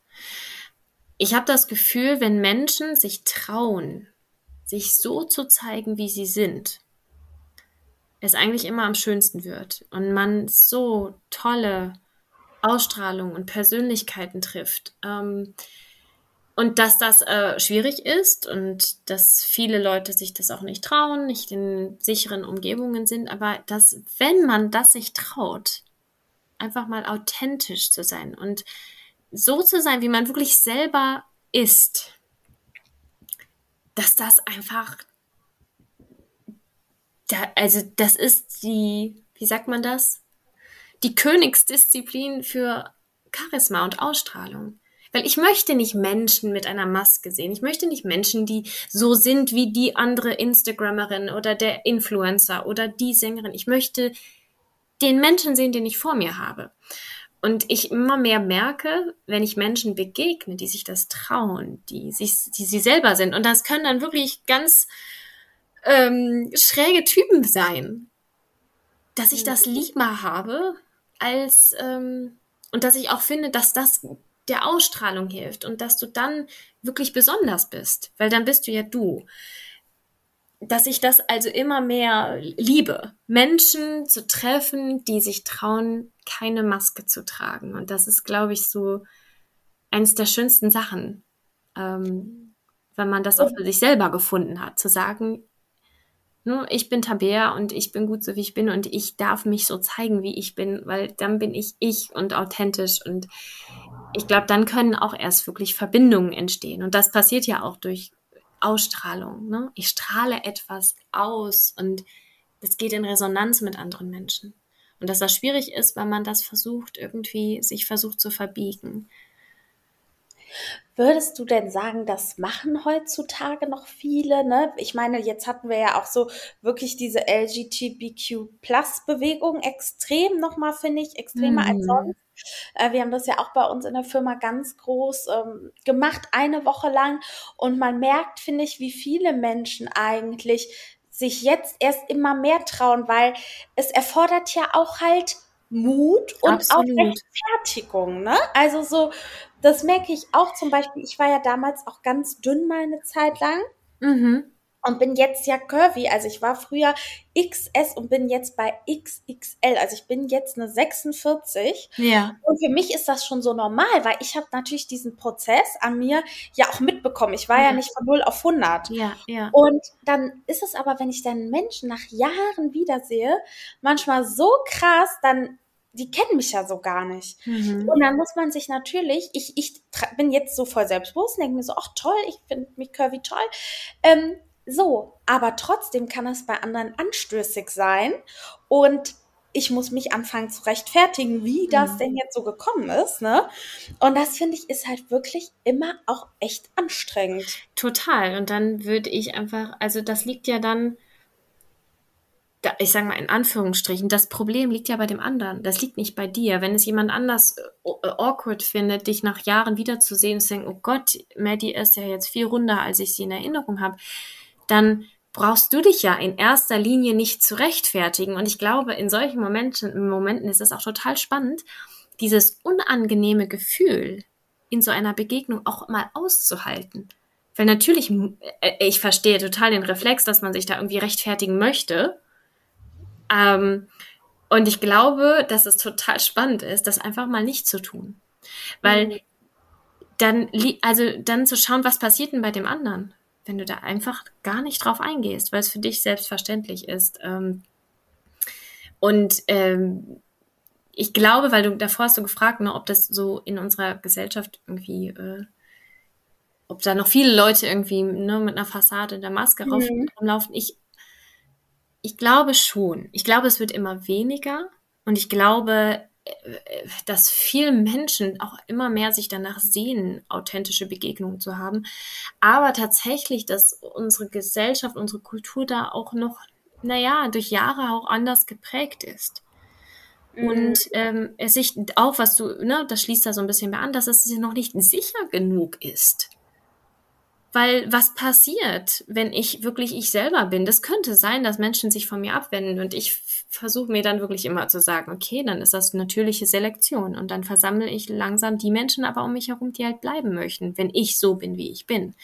Ich habe das Gefühl, wenn Menschen sich trauen, sich so zu zeigen, wie sie sind, es eigentlich immer am schönsten wird und man so tolle Ausstrahlung und Persönlichkeiten trifft. Ähm, und dass das äh, schwierig ist und dass viele Leute sich das auch nicht trauen, nicht in sicheren Umgebungen sind, aber dass, wenn man das sich traut, einfach mal authentisch zu sein und so zu sein, wie man wirklich selber ist, dass das einfach, da, also das ist die, wie sagt man das? Die Königsdisziplin für Charisma und Ausstrahlung Weil ich möchte nicht Menschen mit einer Maske sehen. Ich möchte nicht Menschen, die so sind wie die andere Instagrammerin oder der Influencer oder die Sängerin. Ich möchte den Menschen sehen, den ich vor mir habe. Und ich immer mehr merke, wenn ich Menschen begegne, die sich das trauen, die sich, die sie selber sind. Und das können dann wirklich ganz ähm, schräge Typen sein, dass ich das lieber habe, als ähm, und dass ich auch finde, dass das der Ausstrahlung hilft und dass du dann wirklich besonders bist, weil dann bist du ja du dass ich das also immer mehr liebe, Menschen zu treffen, die sich trauen, keine Maske zu tragen. Und das ist, glaube ich, so eines der schönsten Sachen, ähm, wenn man das auch für sich selber gefunden hat, zu sagen, ne, ich bin Tabea und ich bin gut so, wie ich bin und ich darf mich so zeigen, wie ich bin, weil dann bin ich ich und authentisch und ich glaube, dann können auch erst wirklich Verbindungen entstehen. Und das passiert ja auch durch Ausstrahlung. Ne? Ich strahle etwas aus und das geht in Resonanz mit anderen Menschen. Und dass das schwierig ist, weil man das versucht, irgendwie sich versucht zu verbiegen. Würdest du denn sagen, das machen heutzutage noch viele? Ne? Ich meine, jetzt hatten wir ja auch so wirklich diese LGBTQ-Plus-Bewegung extrem nochmal, finde ich, extremer mhm. als sonst. Äh, wir haben das ja auch bei uns in der Firma ganz groß ähm, gemacht, eine Woche lang. Und man merkt, finde ich, wie viele Menschen eigentlich sich jetzt erst immer mehr trauen, weil es erfordert ja auch halt Mut und Absolut. auch Rechtfertigung. Ne? Also so, das merke ich auch zum Beispiel. Ich war ja damals auch ganz dünn mal eine Zeit lang. Mhm und bin jetzt ja curvy. Also ich war früher XS und bin jetzt bei XXL. Also ich bin jetzt eine 46. Ja. Und für mich ist das schon so normal, weil ich habe natürlich diesen Prozess an mir ja auch mitbekommen. Ich war ja, ja nicht von 0 auf 100. Ja, ja. Und dann ist es aber, wenn ich dann Menschen nach Jahren wiedersehe, manchmal so krass, dann die kennen mich ja so gar nicht. Mhm. Und dann muss man sich natürlich, ich, ich bin jetzt so voll selbstbewusst, denke mir so, ach toll, ich finde mich curvy toll. Ähm, so, aber trotzdem kann es bei anderen anstößig sein und ich muss mich anfangen zu rechtfertigen, wie das mhm. denn jetzt so gekommen ist, ne? Und das finde ich ist halt wirklich immer auch echt anstrengend. Total. Und dann würde ich einfach, also das liegt ja dann, ich sage mal in Anführungsstrichen, das Problem liegt ja bei dem anderen. Das liegt nicht bei dir. Wenn es jemand anders äh, awkward findet, dich nach Jahren wiederzusehen und zu denken, oh Gott, Maddie ist ja jetzt viel runder, als ich sie in Erinnerung habe dann brauchst du dich ja in erster Linie nicht zu rechtfertigen. Und ich glaube, in solchen Momenten, Momenten ist es auch total spannend, dieses unangenehme Gefühl in so einer Begegnung auch mal auszuhalten. Weil natürlich, äh, ich verstehe total den Reflex, dass man sich da irgendwie rechtfertigen möchte. Ähm, und ich glaube, dass es total spannend ist, das einfach mal nicht zu tun. Weil mhm. dann, also dann zu schauen, was passiert denn bei dem anderen? Wenn du da einfach gar nicht drauf eingehst, weil es für dich selbstverständlich ist. Ähm, und ähm, ich glaube, weil du davor hast du gefragt, ne, ob das so in unserer Gesellschaft irgendwie, äh, ob da noch viele Leute irgendwie ne, mit einer Fassade der Maske mhm. rumlaufen. Ich, ich glaube schon. Ich glaube, es wird immer weniger. Und ich glaube, dass viele Menschen auch immer mehr sich danach sehen, authentische Begegnungen zu haben. Aber tatsächlich, dass unsere Gesellschaft, unsere Kultur da auch noch, naja, durch Jahre auch anders geprägt ist. Mhm. Und ähm, es sich auch, was du, ne, das schließt da so ein bisschen mehr an, dass es noch nicht sicher genug ist. Weil was passiert, wenn ich wirklich ich selber bin? Das könnte sein, dass Menschen sich von mir abwenden und ich versuche mir dann wirklich immer zu sagen, okay, dann ist das natürliche Selektion und dann versammle ich langsam die Menschen aber um mich herum, die halt bleiben möchten, wenn ich so bin, wie ich bin.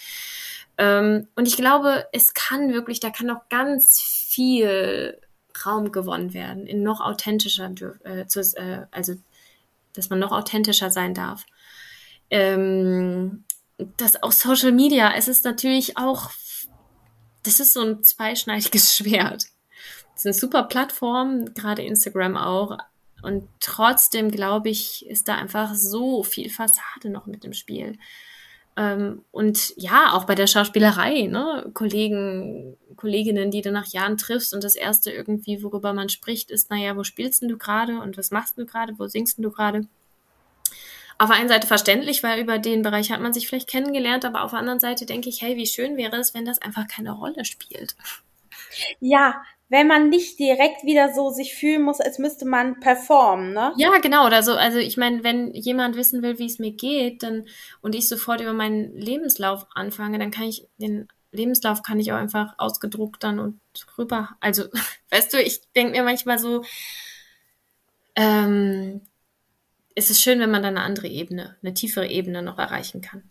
Ähm, und ich glaube, es kann wirklich, da kann noch ganz viel Raum gewonnen werden, in noch authentischer, äh, zu, äh, also dass man noch authentischer sein darf. Ähm, das auch Social Media, es ist natürlich auch, das ist so ein zweischneidiges [laughs] Schwert. Es sind super Plattformen, gerade Instagram auch. Und trotzdem glaube ich, ist da einfach so viel Fassade noch mit im Spiel. Ähm, und ja, auch bei der Schauspielerei, ne? Kollegen, Kolleginnen, die du nach Jahren triffst und das erste irgendwie, worüber man spricht, ist, naja, wo spielst denn du gerade und was machst du gerade, wo singst du gerade? Auf der einen Seite verständlich, weil über den Bereich hat man sich vielleicht kennengelernt, aber auf der anderen Seite denke ich, hey, wie schön wäre es, wenn das einfach keine Rolle spielt. Ja, wenn man nicht direkt wieder so sich fühlen muss, als müsste man performen, ne? Ja, genau, oder so. Also ich meine, wenn jemand wissen will, wie es mir geht, dann und ich sofort über meinen Lebenslauf anfange, dann kann ich den Lebenslauf kann ich auch einfach ausgedruckt dann und rüber. Also, [laughs] weißt du, ich denke mir manchmal so, ähm, es ist schön, wenn man dann eine andere Ebene, eine tiefere Ebene noch erreichen kann.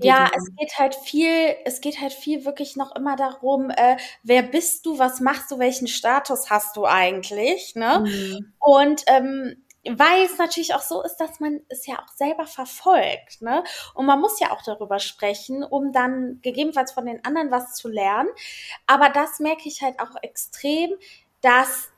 ja, es geht halt viel, es geht halt viel wirklich noch immer darum, äh, wer bist du, was machst du, welchen Status hast du eigentlich, ne? Mhm. Und ähm, weil es natürlich auch so ist, dass man es ja auch selber verfolgt, ne? Und man muss ja auch darüber sprechen, um dann gegebenenfalls von den anderen was zu lernen. Aber das merke ich halt auch extrem, dass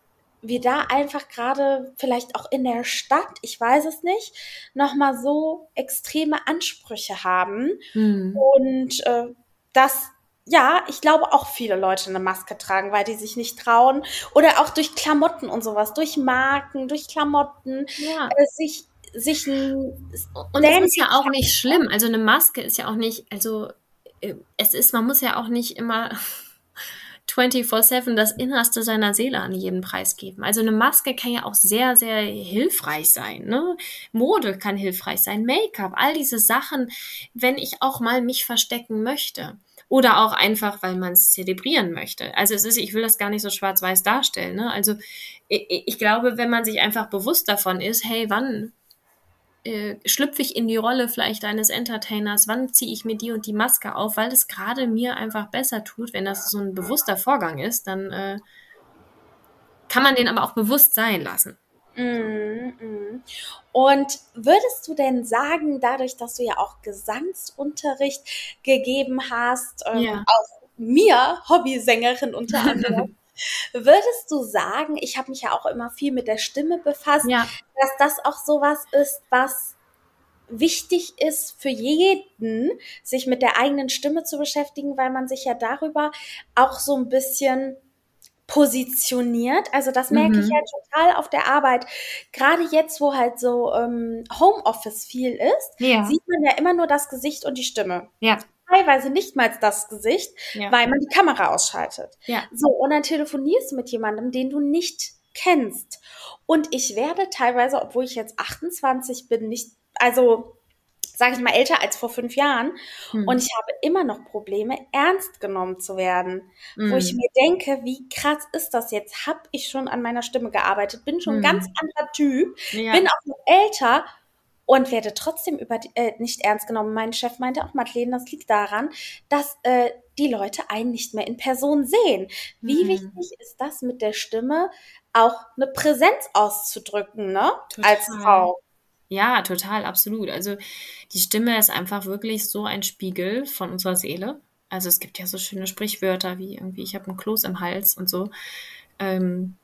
wir da einfach gerade vielleicht auch in der Stadt, ich weiß es nicht, nochmal so extreme Ansprüche haben. Mhm. Und äh, das ja, ich glaube auch viele Leute eine Maske tragen, weil die sich nicht trauen. Oder auch durch Klamotten und sowas, durch Marken, durch Klamotten, ja. äh, sich sich und das ist ja auch nicht schlimm. Also eine Maske ist ja auch nicht, also äh, es ist, man muss ja auch nicht immer 24-7 das Innerste seiner Seele an jeden Preis geben. Also eine Maske kann ja auch sehr, sehr hilfreich sein. Ne? Mode kann hilfreich sein, Make-up, all diese Sachen, wenn ich auch mal mich verstecken möchte oder auch einfach, weil man es zelebrieren möchte. Also es ist, ich will das gar nicht so schwarz-weiß darstellen. Ne? Also ich, ich, glaube, wenn man sich einfach bewusst davon ist, hey, wann äh, schlüpfe ich in die Rolle vielleicht eines Entertainers, wann ziehe ich mir die und die Maske auf, weil es gerade mir einfach besser tut, wenn das so ein bewusster Vorgang ist, dann äh, kann man den aber auch bewusst sein lassen. Mm, mm. Und würdest du denn sagen, dadurch, dass du ja auch Gesangsunterricht gegeben hast, ähm, ja. auch mir, Hobbysängerin unter anderem, [laughs] würdest du sagen, ich habe mich ja auch immer viel mit der Stimme befasst, ja. dass das auch sowas ist, was wichtig ist für jeden, sich mit der eigenen Stimme zu beschäftigen, weil man sich ja darüber auch so ein bisschen positioniert. Also das merke mhm. ich halt total auf der Arbeit. Gerade jetzt, wo halt so ähm, Homeoffice viel ist, ja. sieht man ja immer nur das Gesicht und die Stimme. Ja. Teilweise nicht mal das Gesicht, ja. weil man die Kamera ausschaltet. Ja. So, und dann telefonierst du mit jemandem, den du nicht kennst. Und ich werde teilweise, obwohl ich jetzt 28 bin, nicht, also sage ich mal, älter als vor fünf Jahren. Hm. Und ich habe immer noch Probleme, ernst genommen zu werden. Hm. Wo ich mir denke, wie krass ist das jetzt? Hab ich schon an meiner Stimme gearbeitet, bin schon hm. ein ganz anderer Typ, ja. bin auch noch älter und werde trotzdem über die, äh, nicht ernst genommen. Mein Chef meinte auch, Madeleine, das liegt daran, dass äh, die Leute einen nicht mehr in Person sehen. Wie hm. wichtig ist das mit der Stimme, auch eine Präsenz auszudrücken, ne? Total. Als Frau. Ja, total, absolut. Also die Stimme ist einfach wirklich so ein Spiegel von unserer Seele. Also es gibt ja so schöne Sprichwörter wie irgendwie, ich habe einen Kloß im Hals und so. Ähm,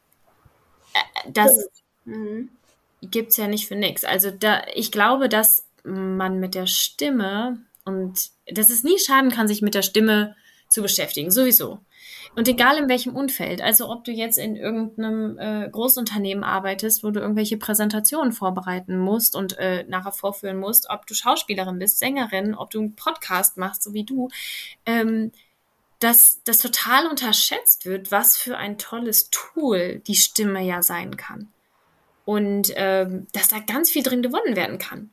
äh, das mhm. Gibt's ja nicht für nichts. Also da, ich glaube, dass man mit der Stimme und dass es nie schaden kann, sich mit der Stimme zu beschäftigen, sowieso. Und egal in welchem Umfeld, also ob du jetzt in irgendeinem äh, Großunternehmen arbeitest, wo du irgendwelche Präsentationen vorbereiten musst und äh, nachher vorführen musst, ob du Schauspielerin bist, Sängerin, ob du einen Podcast machst, so wie du, ähm, dass das total unterschätzt wird, was für ein tolles Tool die Stimme ja sein kann. Und ähm, dass da ganz viel drin gewonnen werden kann.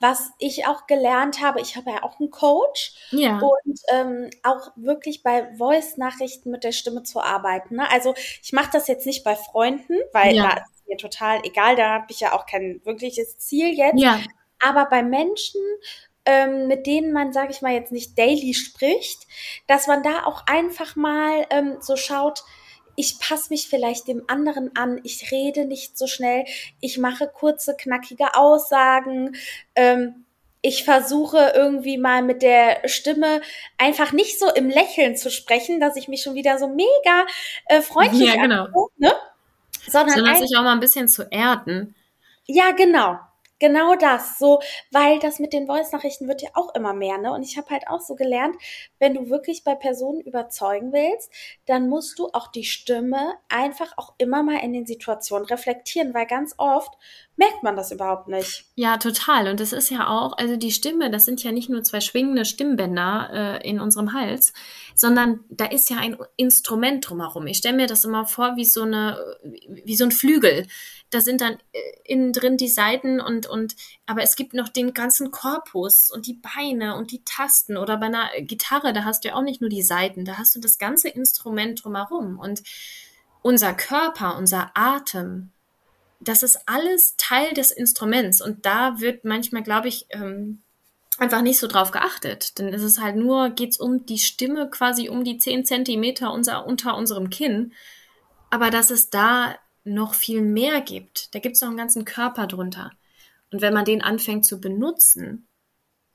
Was ich auch gelernt habe, ich habe ja auch einen Coach ja. und ähm, auch wirklich bei Voice-Nachrichten mit der Stimme zu arbeiten. Ne? Also ich mache das jetzt nicht bei Freunden, weil ja. da ist mir total egal, da habe ich ja auch kein wirkliches Ziel jetzt. Ja. Aber bei Menschen, ähm, mit denen man, sage ich mal, jetzt nicht daily spricht, dass man da auch einfach mal ähm, so schaut, ich passe mich vielleicht dem anderen an, ich rede nicht so schnell, ich mache kurze, knackige Aussagen, ähm, ich versuche irgendwie mal mit der Stimme einfach nicht so im Lächeln zu sprechen, dass ich mich schon wieder so mega äh, freundlich ja, genau. Angucke, ne? Sondern, Sondern sich auch mal ein bisschen zu erden. Ja, genau. Genau das, so, weil das mit den Voice-Nachrichten wird ja auch immer mehr, ne? Und ich habe halt auch so gelernt, wenn du wirklich bei Personen überzeugen willst, dann musst du auch die Stimme einfach auch immer mal in den Situationen reflektieren, weil ganz oft merkt man das überhaupt nicht. Ja, total. Und das ist ja auch, also die Stimme, das sind ja nicht nur zwei schwingende Stimmbänder äh, in unserem Hals, sondern da ist ja ein Instrument drumherum. Ich stelle mir das immer vor wie so eine, wie so ein Flügel. Da sind dann äh, innen drin die Seiten und, und, aber es gibt noch den ganzen Korpus und die Beine und die Tasten oder bei einer Gitarre, da hast du ja auch nicht nur die Seiten, da hast du das ganze Instrument drumherum und unser Körper, unser Atem, das ist alles Teil des Instruments und da wird manchmal, glaube ich, ähm, einfach nicht so drauf geachtet. Denn es ist halt nur, geht's um die Stimme quasi um die zehn Zentimeter unser, unter unserem Kinn. Aber dass es da noch viel mehr gibt, da gibt es noch einen ganzen Körper drunter. Und wenn man den anfängt zu benutzen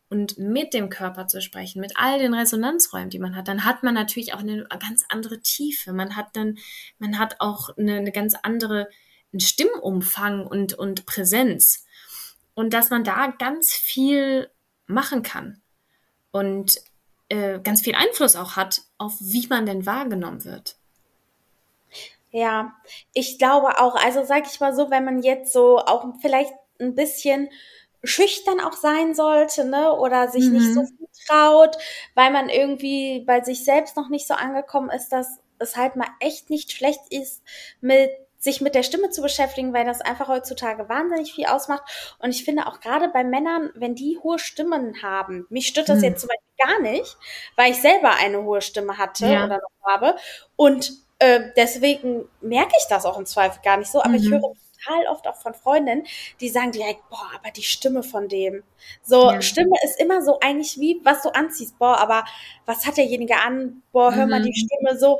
und mit dem Körper zu sprechen, mit all den Resonanzräumen, die man hat, dann hat man natürlich auch eine ganz andere Tiefe. Man hat dann, man hat auch eine, eine ganz andere Stimmumfang und, und Präsenz. Und dass man da ganz viel machen kann und äh, ganz viel Einfluss auch hat, auf wie man denn wahrgenommen wird. Ja, ich glaube auch, also sag ich mal so, wenn man jetzt so auch vielleicht ein bisschen schüchtern auch sein sollte, ne, oder sich mhm. nicht so viel traut, weil man irgendwie bei sich selbst noch nicht so angekommen ist, dass es halt mal echt nicht schlecht ist, mit sich mit der Stimme zu beschäftigen, weil das einfach heutzutage wahnsinnig viel ausmacht. Und ich finde auch gerade bei Männern, wenn die hohe Stimmen haben, mich stört das hm. jetzt zum Beispiel gar nicht, weil ich selber eine hohe Stimme hatte ja. oder noch habe. Und äh, deswegen merke ich das auch im Zweifel gar nicht so. Aber mhm. ich höre total oft auch von Freundinnen, die sagen direkt, boah, aber die Stimme von dem. So, ja. Stimme ist immer so eigentlich wie, was du anziehst. Boah, aber was hat derjenige an? Boah, hör mhm. mal die Stimme so.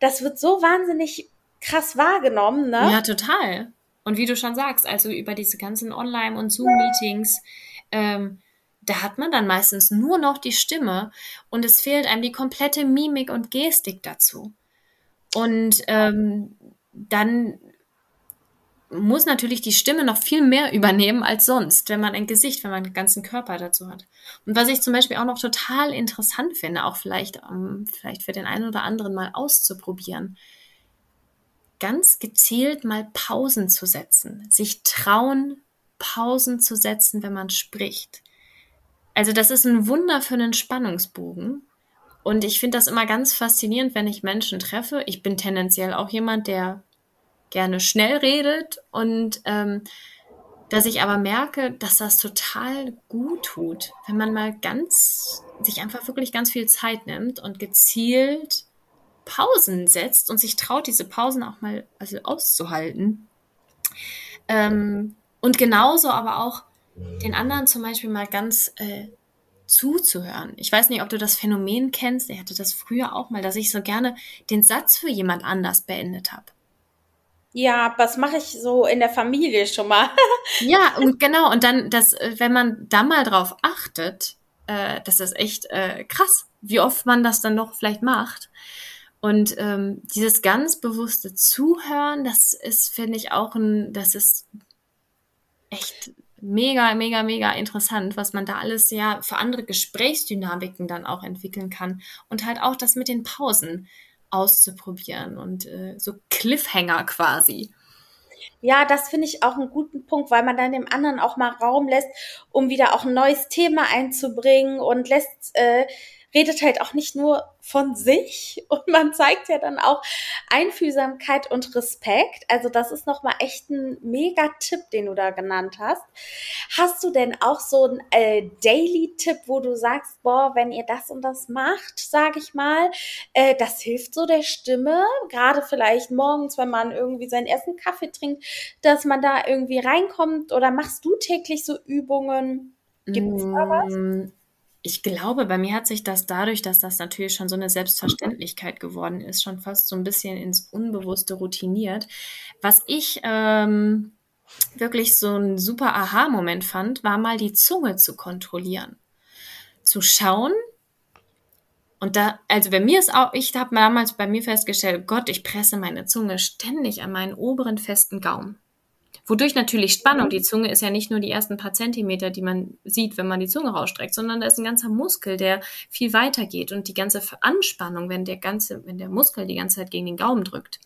Das wird so wahnsinnig krass wahrgenommen, ne? Ja, total. Und wie du schon sagst, also über diese ganzen Online- und Zoom-Meetings, ähm, da hat man dann meistens nur noch die Stimme und es fehlt einem die komplette Mimik und Gestik dazu. Und ähm, dann muss natürlich die Stimme noch viel mehr übernehmen als sonst, wenn man ein Gesicht, wenn man den ganzen Körper dazu hat. Und was ich zum Beispiel auch noch total interessant finde, auch vielleicht, um, vielleicht für den einen oder anderen mal auszuprobieren, ganz gezielt mal Pausen zu setzen, sich trauen, Pausen zu setzen, wenn man spricht. Also das ist ein Wunder für einen Spannungsbogen. Und ich finde das immer ganz faszinierend, wenn ich Menschen treffe. Ich bin tendenziell auch jemand, der gerne schnell redet und ähm, dass ich aber merke, dass das total gut tut, wenn man mal ganz, sich einfach wirklich ganz viel Zeit nimmt und gezielt Pausen setzt und sich traut, diese Pausen auch mal also auszuhalten. Ähm, und genauso aber auch den anderen zum Beispiel mal ganz äh, zuzuhören. Ich weiß nicht, ob du das Phänomen kennst. Ich hatte das früher auch mal, dass ich so gerne den Satz für jemand anders beendet habe. Ja, was mache ich so in der Familie schon mal? [laughs] ja, und genau. Und dann, das, äh, wenn man da mal drauf achtet, äh, das ist echt äh, krass, wie oft man das dann noch vielleicht macht. Und ähm, dieses ganz bewusste Zuhören, das ist, finde ich, auch ein, das ist echt mega, mega, mega interessant, was man da alles ja für andere Gesprächsdynamiken dann auch entwickeln kann. Und halt auch das mit den Pausen auszuprobieren und äh, so Cliffhanger quasi. Ja, das finde ich auch einen guten Punkt, weil man dann dem anderen auch mal Raum lässt, um wieder auch ein neues Thema einzubringen und lässt äh, redet halt auch nicht nur von sich [laughs] und man zeigt ja dann auch Einfühlsamkeit und Respekt. Also das ist nochmal echt ein mega Tipp, den du da genannt hast. Hast du denn auch so einen äh, Daily-Tipp, wo du sagst, boah, wenn ihr das und das macht, sage ich mal, äh, das hilft so der Stimme, gerade vielleicht morgens, wenn man irgendwie seinen ersten Kaffee trinkt, dass man da irgendwie reinkommt oder machst du täglich so Übungen? Gibt es da was? Ich glaube, bei mir hat sich das dadurch, dass das natürlich schon so eine Selbstverständlichkeit geworden ist, schon fast so ein bisschen ins Unbewusste routiniert. Was ich ähm, wirklich so ein super Aha-Moment fand, war mal die Zunge zu kontrollieren. Zu schauen, und da, also bei mir ist auch, ich habe damals bei mir festgestellt, Gott, ich presse meine Zunge ständig an meinen oberen festen Gaumen. Wodurch natürlich Spannung, die Zunge ist ja nicht nur die ersten paar Zentimeter, die man sieht, wenn man die Zunge rausstreckt, sondern da ist ein ganzer Muskel, der viel weiter geht und die ganze Anspannung, wenn der ganze, wenn der Muskel die ganze Zeit gegen den Gaumen drückt,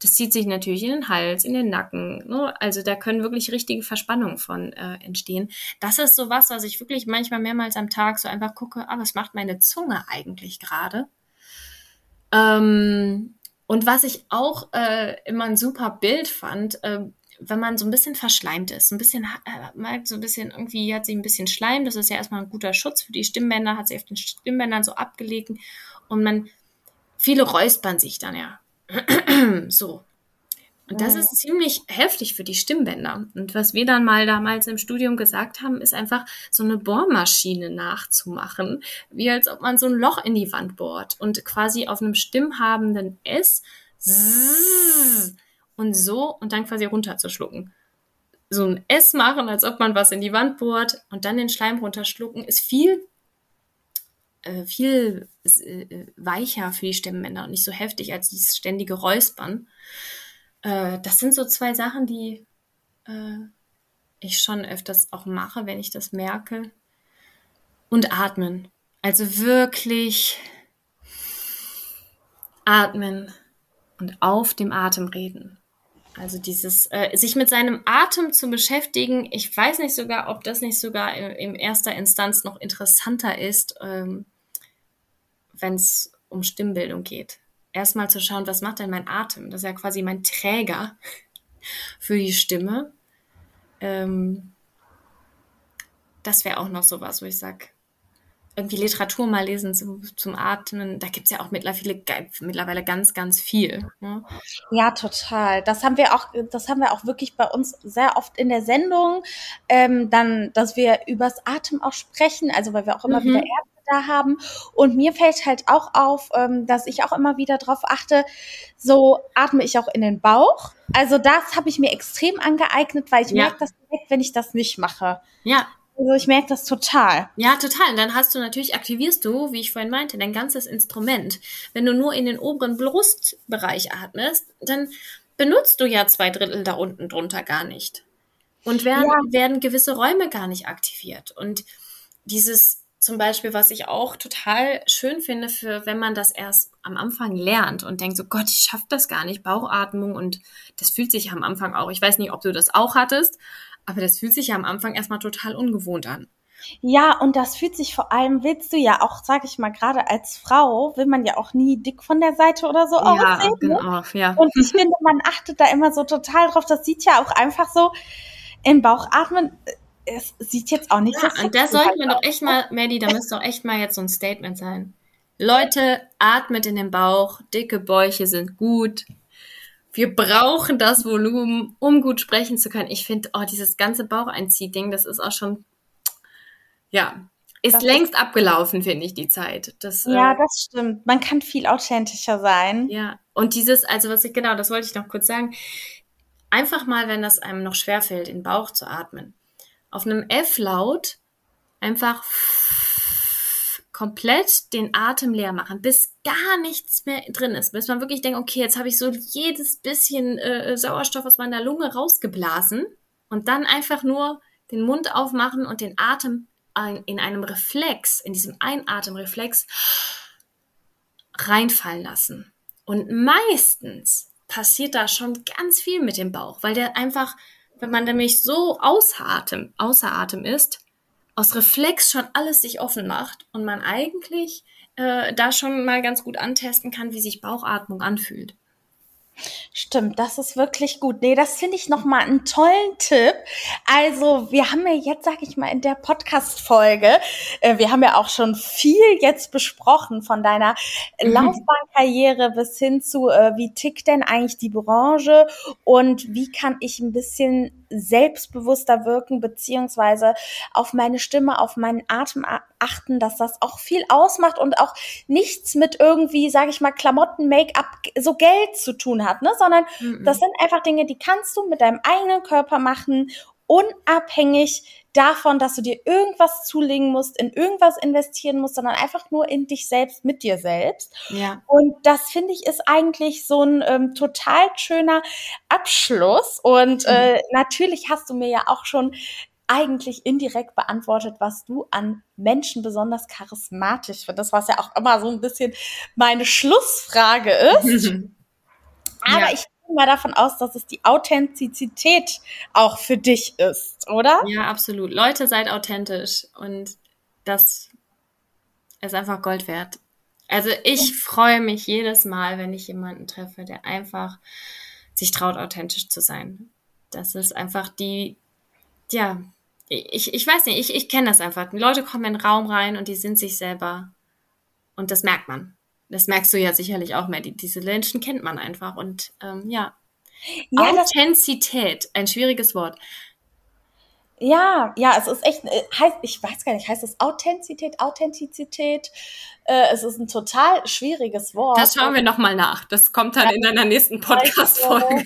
das zieht sich natürlich in den Hals, in den Nacken. Ne? Also da können wirklich richtige Verspannungen von äh, entstehen. Das ist so was, was ich wirklich manchmal mehrmals am Tag so einfach gucke, ah, was macht meine Zunge eigentlich gerade? Ähm, und was ich auch äh, immer ein super Bild fand, äh, wenn man so ein bisschen verschleimt ist, ein bisschen äh, merkt so ein bisschen irgendwie hat sie ein bisschen Schleim, das ist ja erstmal ein guter Schutz für die Stimmbänder, hat sie auf den Stimmbändern so abgelegt und man viele räuspern sich dann ja [clears throat] so. Und das ist ziemlich heftig für die Stimmbänder. Und was wir dann mal damals im Studium gesagt haben, ist einfach so eine Bohrmaschine nachzumachen, wie als ob man so ein Loch in die Wand bohrt und quasi auf einem stimmhabenden S und so und dann quasi runterzuschlucken. So ein S machen, als ob man was in die Wand bohrt und dann den Schleim runterschlucken, ist viel äh, viel äh, weicher für die Stimmbänder und nicht so heftig als dieses ständige Räuspern. Äh, das sind so zwei Sachen, die äh, ich schon öfters auch mache, wenn ich das merke. Und atmen. Also wirklich atmen und auf dem Atem reden. Also dieses, äh, sich mit seinem Atem zu beschäftigen, ich weiß nicht sogar, ob das nicht sogar in, in erster Instanz noch interessanter ist, ähm, wenn es um Stimmbildung geht. Erstmal zu schauen, was macht denn mein Atem? Das ist ja quasi mein Träger [laughs] für die Stimme. Ähm, das wäre auch noch sowas, wo ich sage, irgendwie Literatur mal lesen zu, zum Atmen, da gibt es ja auch mittlerweile, mittlerweile ganz, ganz viel. Ne? Ja, total. Das haben wir auch, das haben wir auch wirklich bei uns sehr oft in der Sendung, ähm, dann, dass wir übers Atem auch sprechen, also weil wir auch immer mhm. wieder Ärzte da haben. Und mir fällt halt auch auf, ähm, dass ich auch immer wieder drauf achte, so atme ich auch in den Bauch. Also das habe ich mir extrem angeeignet, weil ich ja. merke das direkt, wenn ich das nicht mache. Ja. Also ich merke das total. Ja, total. Und dann hast du natürlich, aktivierst du, wie ich vorhin meinte, dein ganzes Instrument. Wenn du nur in den oberen Brustbereich atmest, dann benutzt du ja zwei Drittel da unten drunter gar nicht. Und werden, ja. werden gewisse Räume gar nicht aktiviert. Und dieses zum Beispiel, was ich auch total schön finde, für wenn man das erst am Anfang lernt und denkt, so Gott, ich schaffe das gar nicht, Bauchatmung und das fühlt sich am Anfang auch, ich weiß nicht, ob du das auch hattest, aber das fühlt sich ja am Anfang erstmal total ungewohnt an. Ja, und das fühlt sich vor allem, willst du ja auch, sag ich mal, gerade als Frau, will man ja auch nie dick von der Seite oder so ja, aussehen. Ne? Genau, ja. Und ich finde, man achtet da immer so total drauf. Das sieht ja auch einfach so im Bauchatmen es sieht jetzt auch nicht ja, so Und da sollten wir doch echt mal, Maddie, da müsste doch echt mal jetzt so ein Statement sein. Leute, atmet in den Bauch, dicke Bäuche sind gut. Wir brauchen das Volumen, um gut sprechen zu können. Ich finde, oh, dieses ganze Baucheinziehding, das ist auch schon, ja, ist das längst ist, abgelaufen, finde ich, die Zeit. Das, ja, äh, das stimmt. Man kann viel authentischer sein. Ja, und dieses, also was ich, genau, das wollte ich noch kurz sagen. Einfach mal, wenn das einem noch schwerfällt, in den Bauch zu atmen auf einem F-Laut einfach komplett den Atem leer machen, bis gar nichts mehr drin ist, bis man wirklich denkt, okay, jetzt habe ich so jedes bisschen äh, Sauerstoff aus meiner Lunge rausgeblasen und dann einfach nur den Mund aufmachen und den Atem in einem Reflex, in diesem Einatemreflex reinfallen lassen. Und meistens passiert da schon ganz viel mit dem Bauch, weil der einfach wenn man nämlich so außer Atem, außer Atem ist, aus Reflex schon alles sich offen macht und man eigentlich äh, da schon mal ganz gut antesten kann, wie sich Bauchatmung anfühlt. Stimmt, das ist wirklich gut. Nee, das finde ich nochmal einen tollen Tipp. Also, wir haben ja jetzt, sag ich mal, in der Podcast-Folge, äh, wir haben ja auch schon viel jetzt besprochen von deiner mhm. Laufbahnkarriere bis hin zu, äh, wie tickt denn eigentlich die Branche und wie kann ich ein bisschen selbstbewusster wirken, beziehungsweise auf meine Stimme, auf meinen Atem achten, dass das auch viel ausmacht und auch nichts mit irgendwie, sage ich mal, Klamotten, Make-up, so Geld zu tun hat, ne? Sondern mhm. das sind einfach Dinge, die kannst du mit deinem eigenen Körper machen unabhängig davon, dass du dir irgendwas zulegen musst, in irgendwas investieren musst, sondern einfach nur in dich selbst, mit dir selbst. Ja. Und das finde ich ist eigentlich so ein ähm, total schöner Abschluss. Und äh, natürlich hast du mir ja auch schon eigentlich indirekt beantwortet, was du an Menschen besonders charismatisch findest, was ja auch immer so ein bisschen meine Schlussfrage ist. [laughs] Aber Ja. ich gehe mal davon aus, dass es die Authentizität auch für dich ist, oder? Ja, absolut. Leute, seid authentisch und das ist einfach Gold wert. Also ich freue mich jedes Mal, wenn ich jemanden treffe, der einfach sich traut, authentisch zu sein. Das ist einfach die, ja, ich, ich weiß nicht, ich, ich kenne das einfach. Die Leute kommen in den Raum rein und die sind sich selber. Und das merkt man. Das merkst du ja sicherlich auch mehr. Die, diese Menschen kennt man einfach. Und ähm, ja, Ja, Authentizität, ein schwieriges Wort. ja, ja, es ist echt, äh, heißt, ich weiß gar nicht, heißt es Authentizität, Authentizität? Äh, es ist ein total schwieriges Wort. Das schauen wir nochmal nach. Das kommt dann in deiner nächsten Podcast-Folge.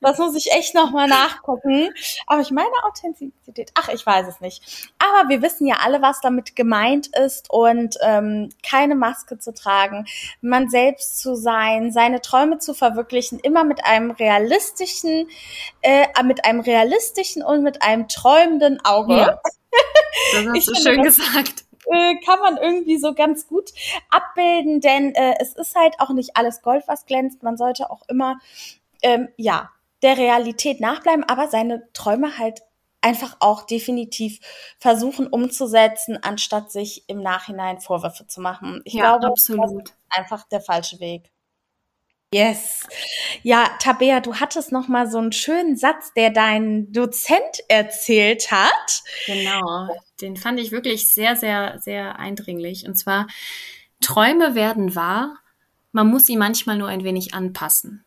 Das muss ich echt nochmal nachgucken. Aber ich meine Authentizität. Ach, ich weiß es nicht. Aber wir wissen ja alle, was damit gemeint ist und ähm, keine Maske zu tragen, man selbst zu sein, seine Träume zu verwirklichen, immer mit einem realistischen, äh, mit einem realistischen und mit einem träumenden Auge. Ja. [laughs] Das hast du schön das- gesagt. äh, kann man irgendwie so ganz gut abbilden, denn äh, es ist halt auch nicht alles Gold, was glänzt. Man sollte auch immer, ähm, ja, der Realität nachbleiben, aber seine Träume halt einfach auch definitiv versuchen umzusetzen, anstatt sich im Nachhinein Vorwürfe zu machen. Ich Ja, glaube, absolut. das ist einfach der falsche Weg. Yes. Ja, Tabea, du hattest noch mal so einen schönen Satz, der dein Dozent erzählt hat. Genau. Den fand ich wirklich sehr, sehr, sehr eindringlich. Und zwar, Träume werden wahr, man muss sie manchmal nur ein wenig anpassen.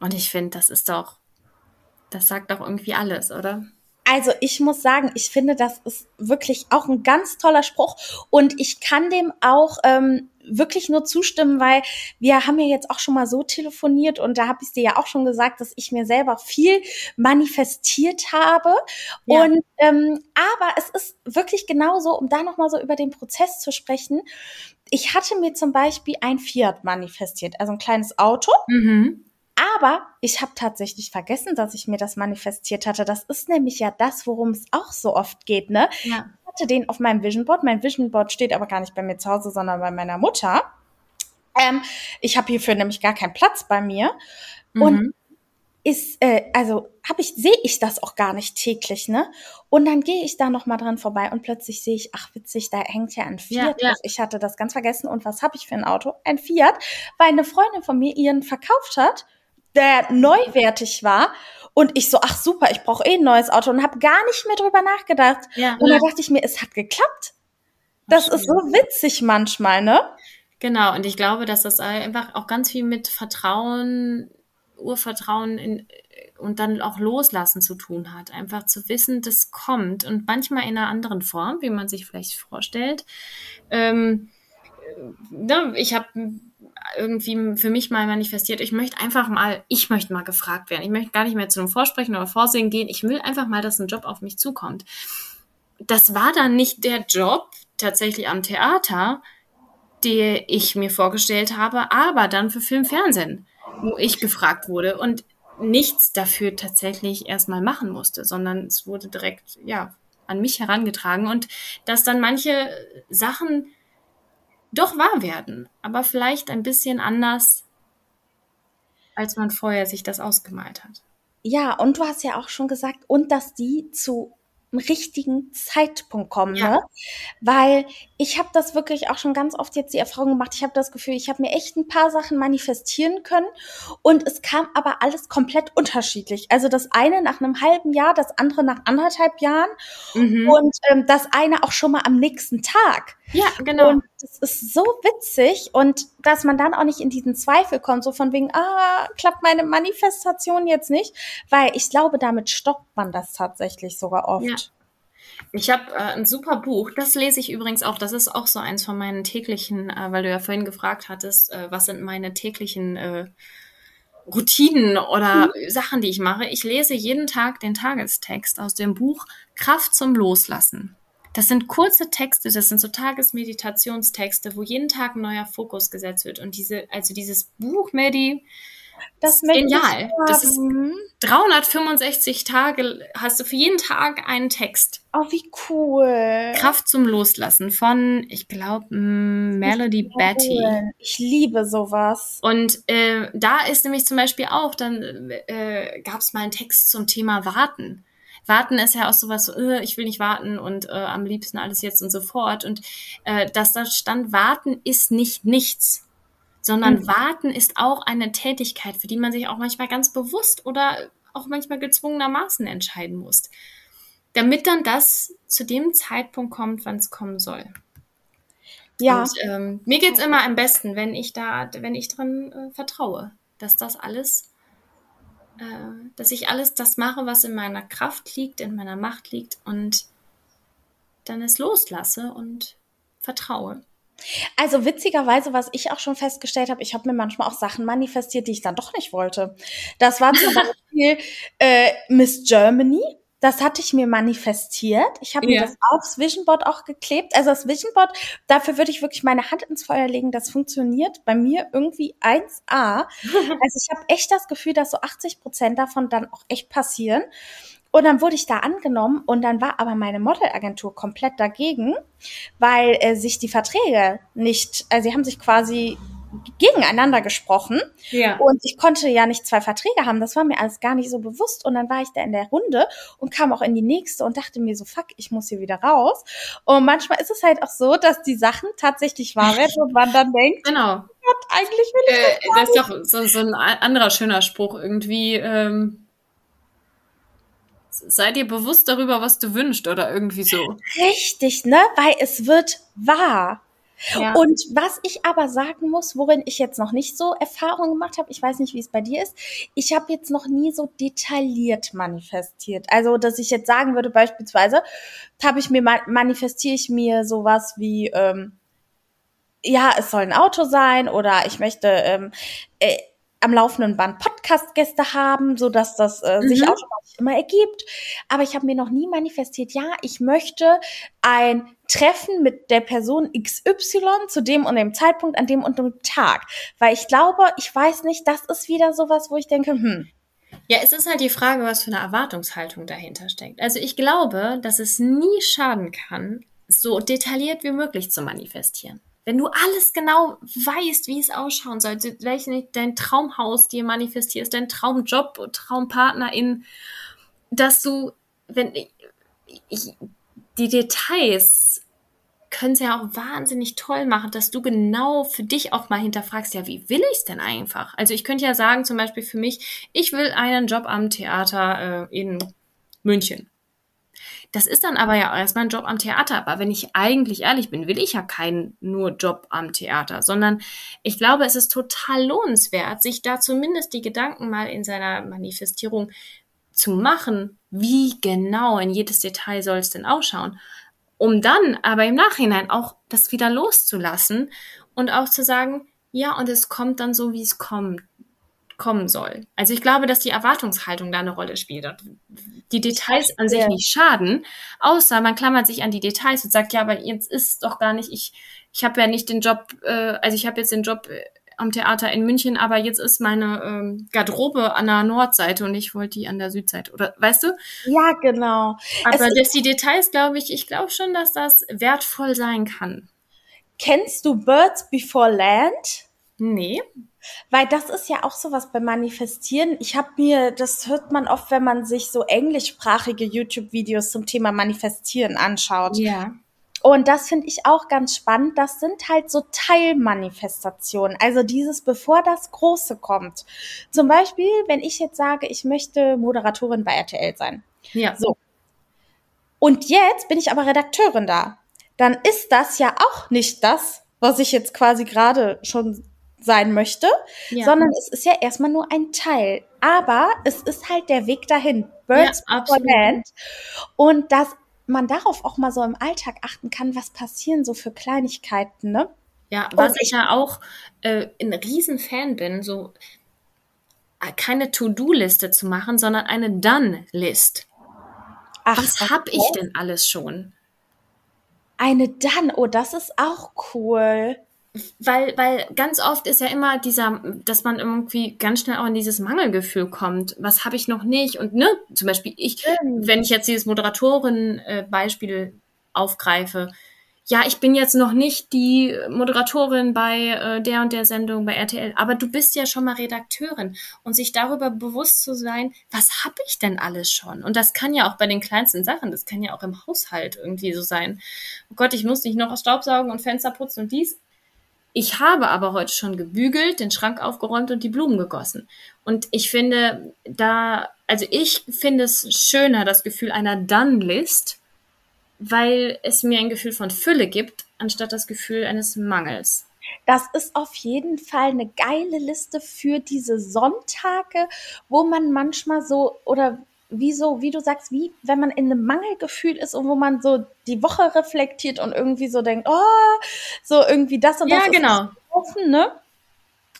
Und ich finde, das ist doch, das sagt doch irgendwie alles, oder? Also ich muss sagen, ich finde, das ist wirklich auch ein ganz toller Spruch und ich kann dem auch ähm, wirklich nur zustimmen, weil wir haben ja jetzt auch schon mal so telefoniert und da habe ich dir ja auch schon gesagt, dass ich mir selber viel manifestiert habe Ja. und ähm, aber es ist wirklich genauso, um da noch mal so über den Prozess zu sprechen. Ich hatte mir zum Beispiel ein Fiat manifestiert, also ein kleines Auto. Mhm. Aber ich habe tatsächlich vergessen, dass ich mir das manifestiert hatte. Das ist nämlich ja das, worum es auch so oft geht, ne? Ja. Ich hatte den auf meinem Vision Board. Mein Vision Board steht aber gar nicht bei mir zu Hause, sondern bei meiner Mutter. Ähm, ich habe hierfür nämlich gar keinen Platz bei mir. Und Mhm. ist, äh, also habe ich, sehe ich das auch gar nicht täglich, ne? Und dann gehe ich da noch mal dran vorbei und plötzlich sehe ich, ach witzig, da hängt ja ein Ja, Fiat ja. drauf. Ich hatte das ganz vergessen. Und was habe ich für ein Auto? Ein Fiat, weil eine Freundin von mir ihren verkauft hat, der neuwertig war. Und ich so, ach super, ich brauche eh ein neues Auto und habe gar nicht mehr drüber nachgedacht. Ja. Und da dachte ich mir, es hat geklappt. Das ist so witzig manchmal, ne? Genau, und ich glaube, dass das einfach auch ganz viel mit Vertrauen, Urvertrauen in, und dann auch Loslassen zu tun hat. Einfach zu wissen, das kommt und manchmal in einer anderen Form, wie man sich vielleicht vorstellt. Ähm, ne, ich habe irgendwie für mich mal manifestiert, ich möchte einfach mal, ich möchte mal gefragt werden. Ich möchte gar nicht mehr zu einem Vorsprechen oder Vorsingen gehen. Ich will einfach mal, dass ein Job auf mich zukommt. Das war dann nicht der Job tatsächlich am Theater, die ich mir vorgestellt habe, aber dann für Film, Fernsehen, wo ich gefragt wurde und nichts dafür tatsächlich erstmal machen musste, sondern es wurde direkt, ja, an mich herangetragen und dass dann manche Sachen doch wahr werden, aber vielleicht ein bisschen anders, als man vorher sich das ausgemalt hat. Ja, und du hast ja auch schon gesagt, und dass die zu einem richtigen Zeitpunkt kommen, Ja. ne? Weil ich habe das wirklich auch schon ganz oft jetzt die Erfahrung gemacht. Ich habe das Gefühl, ich habe mir echt ein paar Sachen manifestieren können und es kam aber alles komplett unterschiedlich. Also das eine nach einem halben Jahr, das andere nach anderthalb Jahren Mhm. und ähm, das eine auch schon mal am nächsten Tag. Ja, genau. Und das ist so witzig und dass man dann auch nicht in diesen Zweifel kommt, so von wegen, ah, klappt meine Manifestation jetzt nicht, weil ich glaube, damit stoppt man das tatsächlich sogar oft. Ja. Ich habe äh, ein super Buch, das lese ich übrigens auch. Das ist auch so eins von meinen täglichen, äh, weil du ja vorhin gefragt hattest, äh, was sind meine täglichen äh, Routinen oder mhm. Sachen, die ich mache. Ich lese jeden Tag den Tagestext aus dem Buch Kraft zum Loslassen. Das sind kurze Texte, das sind so Tagesmeditationstexte, wo jeden Tag ein neuer Fokus gesetzt wird. Und diese, also dieses Buch, Medi, das ist genial. Das ist 365 Tage, hast du für jeden Tag einen Text. Oh, wie cool. Kraft zum Loslassen von, ich glaube, Melody Betty. Ich liebe sowas. Und äh, da ist nämlich zum Beispiel auch, dann äh, gab es mal einen Text zum Thema Warten. Warten ist ja auch sowas, so, äh, ich will nicht warten und äh, am liebsten alles jetzt und sofort. Und äh, dass da stand, warten ist nicht nichts sondern mhm. warten ist auch eine Tätigkeit, für die man sich auch manchmal ganz bewusst oder auch manchmal gezwungenermaßen entscheiden muss, damit dann das zu dem Zeitpunkt kommt, wann es kommen soll. Ja. Und, ähm, mir geht's immer am besten, wenn ich da, wenn ich dran äh, vertraue, dass das alles, äh, dass ich alles das mache, was in meiner Kraft liegt, in meiner Macht liegt und dann es loslasse und vertraue. Also witzigerweise, was ich auch schon festgestellt habe, ich habe mir manchmal auch Sachen manifestiert, die ich dann doch nicht wollte. Das war zum [laughs] Beispiel äh, Miss Germany. Das hatte ich mir manifestiert. Ich habe ja. mir das aufs Vision Board auch geklebt. Also das Vision Board, dafür würde ich wirklich meine Hand ins Feuer legen. Das funktioniert bei mir irgendwie 1A. [laughs] also ich habe echt das Gefühl, dass so 80 Prozent davon dann auch echt passieren. Und dann wurde ich da angenommen und dann war aber meine Modelagentur komplett dagegen, weil äh, sich die Verträge nicht, also sie haben sich quasi gegeneinander gesprochen. Ja. Und ich konnte ja nicht zwei Verträge haben. Das war mir alles gar nicht so bewusst. Und dann war ich da in der Runde und kam auch in die nächste und dachte mir so, fuck, ich muss hier wieder raus. Und manchmal ist es halt auch so, dass die Sachen tatsächlich wahr werden und man dann denkt, genau. Gott, eigentlich will ich äh, das, das ist doch so, so ein anderer schöner Spruch irgendwie. Ähm sei dir bewusst darüber, was du wünschst oder irgendwie so. Richtig, ne? Weil es wird wahr. Und was ich aber sagen muss, worin ich jetzt noch nicht so Erfahrung gemacht habe, ich weiß nicht, wie es bei dir ist, ich habe jetzt noch nie so detailliert manifestiert. Also, dass ich jetzt sagen würde, beispielsweise, habe ich mir manifestiere ich mir sowas wie ähm, ja, es soll ein Auto sein oder ich möchte ähm, äh, am laufenden Band Podcast-Gäste haben, so dass das äh, mhm. sich automatisch immer ergibt. Aber ich habe mir noch nie manifestiert, ja, ich möchte ein Treffen mit der Person XY zu dem und dem Zeitpunkt, an dem und dem Tag. Weil ich glaube, ich weiß nicht, das ist wieder sowas, wo ich denke, hm. Ja, es ist halt die Frage, was für eine Erwartungshaltung dahinter steckt. Also ich glaube, dass es nie schaden kann, so detailliert wie möglich zu manifestieren wenn du alles genau weißt, wie es ausschauen soll, welchen dein Traumhaus dir manifestierst, dein Traumjob, Traumpartnerin, dass du, wenn ich, die Details können es ja auch wahnsinnig toll machen, dass du genau für dich auch mal hinterfragst, ja, wie will ich es denn einfach? Also ich könnte ja sagen, zum Beispiel für mich, ich will einen Job am Theater äh, in München. Das ist dann aber ja erstmal ein Job am Theater. Aber wenn ich eigentlich ehrlich bin, will ich ja keinen nur Job am Theater, sondern ich glaube, es ist total lohnenswert, sich da zumindest die Gedanken mal in seiner Manifestierung zu machen, wie genau in jedes Detail soll es denn ausschauen, um dann aber im Nachhinein auch das wieder loszulassen und auch zu sagen, ja, und es kommt dann so, wie es kommt kommen soll. Also ich glaube, dass die Erwartungshaltung da eine Rolle spielt. Die Details an sich nicht schaden, außer man klammert sich an die Details und sagt, ja, aber jetzt ist doch gar nicht, ich, ich habe ja nicht den Job, äh, also ich habe jetzt den Job äh, am Theater in München, aber jetzt ist meine ähm, Garderobe an der Nordseite und ich wollte die an der Südseite. Oder weißt du? Ja, genau. Aber dass die Details, glaube ich, ich glaube schon, dass das wertvoll sein kann. Kennst du Birds Before Land? Nee. Weil das ist ja auch sowas beim Manifestieren. Ich habe mir, das hört man oft, wenn man sich so englischsprachige YouTube-Videos zum Thema Manifestieren anschaut. Ja. Und das finde ich auch ganz spannend. Das sind halt so Teilmanifestationen. Also dieses, bevor das Große kommt. Zum Beispiel, wenn ich jetzt sage, ich möchte Moderatorin bei RTL sein. Ja. So. Und jetzt bin ich aber Redakteurin da. Dann ist das ja auch nicht das, was ich jetzt quasi gerade schon sein möchte, ja. sondern es ist ja erstmal nur ein Teil. Aber es ist halt der Weg dahin. Birds ja, for Land. Und dass man darauf auch mal so im Alltag achten kann, was passieren so für Kleinigkeiten, ne? Ja, was ich ja auch äh, ein Riesenfan bin, so keine To-Do-Liste zu machen, sondern eine Done-List. Was okay. habe ich denn alles schon? Eine Done, oh, das ist auch cool weil, weil ganz oft ist ja immer dieser, dass man irgendwie ganz schnell auch in dieses Mangelgefühl kommt. Was habe ich noch nicht? Und ne, zum Beispiel ich, wenn ich jetzt dieses Moderatorin-Beispiel aufgreife, ja, ich bin jetzt noch nicht die Moderatorin bei äh, der und der Sendung bei RTL, aber du bist ja schon mal Redakteurin und sich darüber bewusst zu sein, was habe ich denn alles schon? Und das kann ja auch bei den kleinsten Sachen, das kann ja auch im Haushalt irgendwie so sein. Oh Gott, ich muss nicht noch Staubsaugen und Fenster putzen und dies, ich habe aber heute schon gebügelt, den Schrank aufgeräumt und die Blumen gegossen. Und ich finde da, also ich finde es schöner, das Gefühl einer Done-List, weil es mir ein Gefühl von Fülle gibt, anstatt das Gefühl eines Mangels. Das ist auf jeden Fall eine geile Liste für diese Sonntage, wo man manchmal so oder wie so, wie du sagst, wie wenn man in einem Mangelgefühl ist und wo man so die Woche reflektiert und irgendwie so denkt, oh, so irgendwie das und das ja, genau. offen, ne?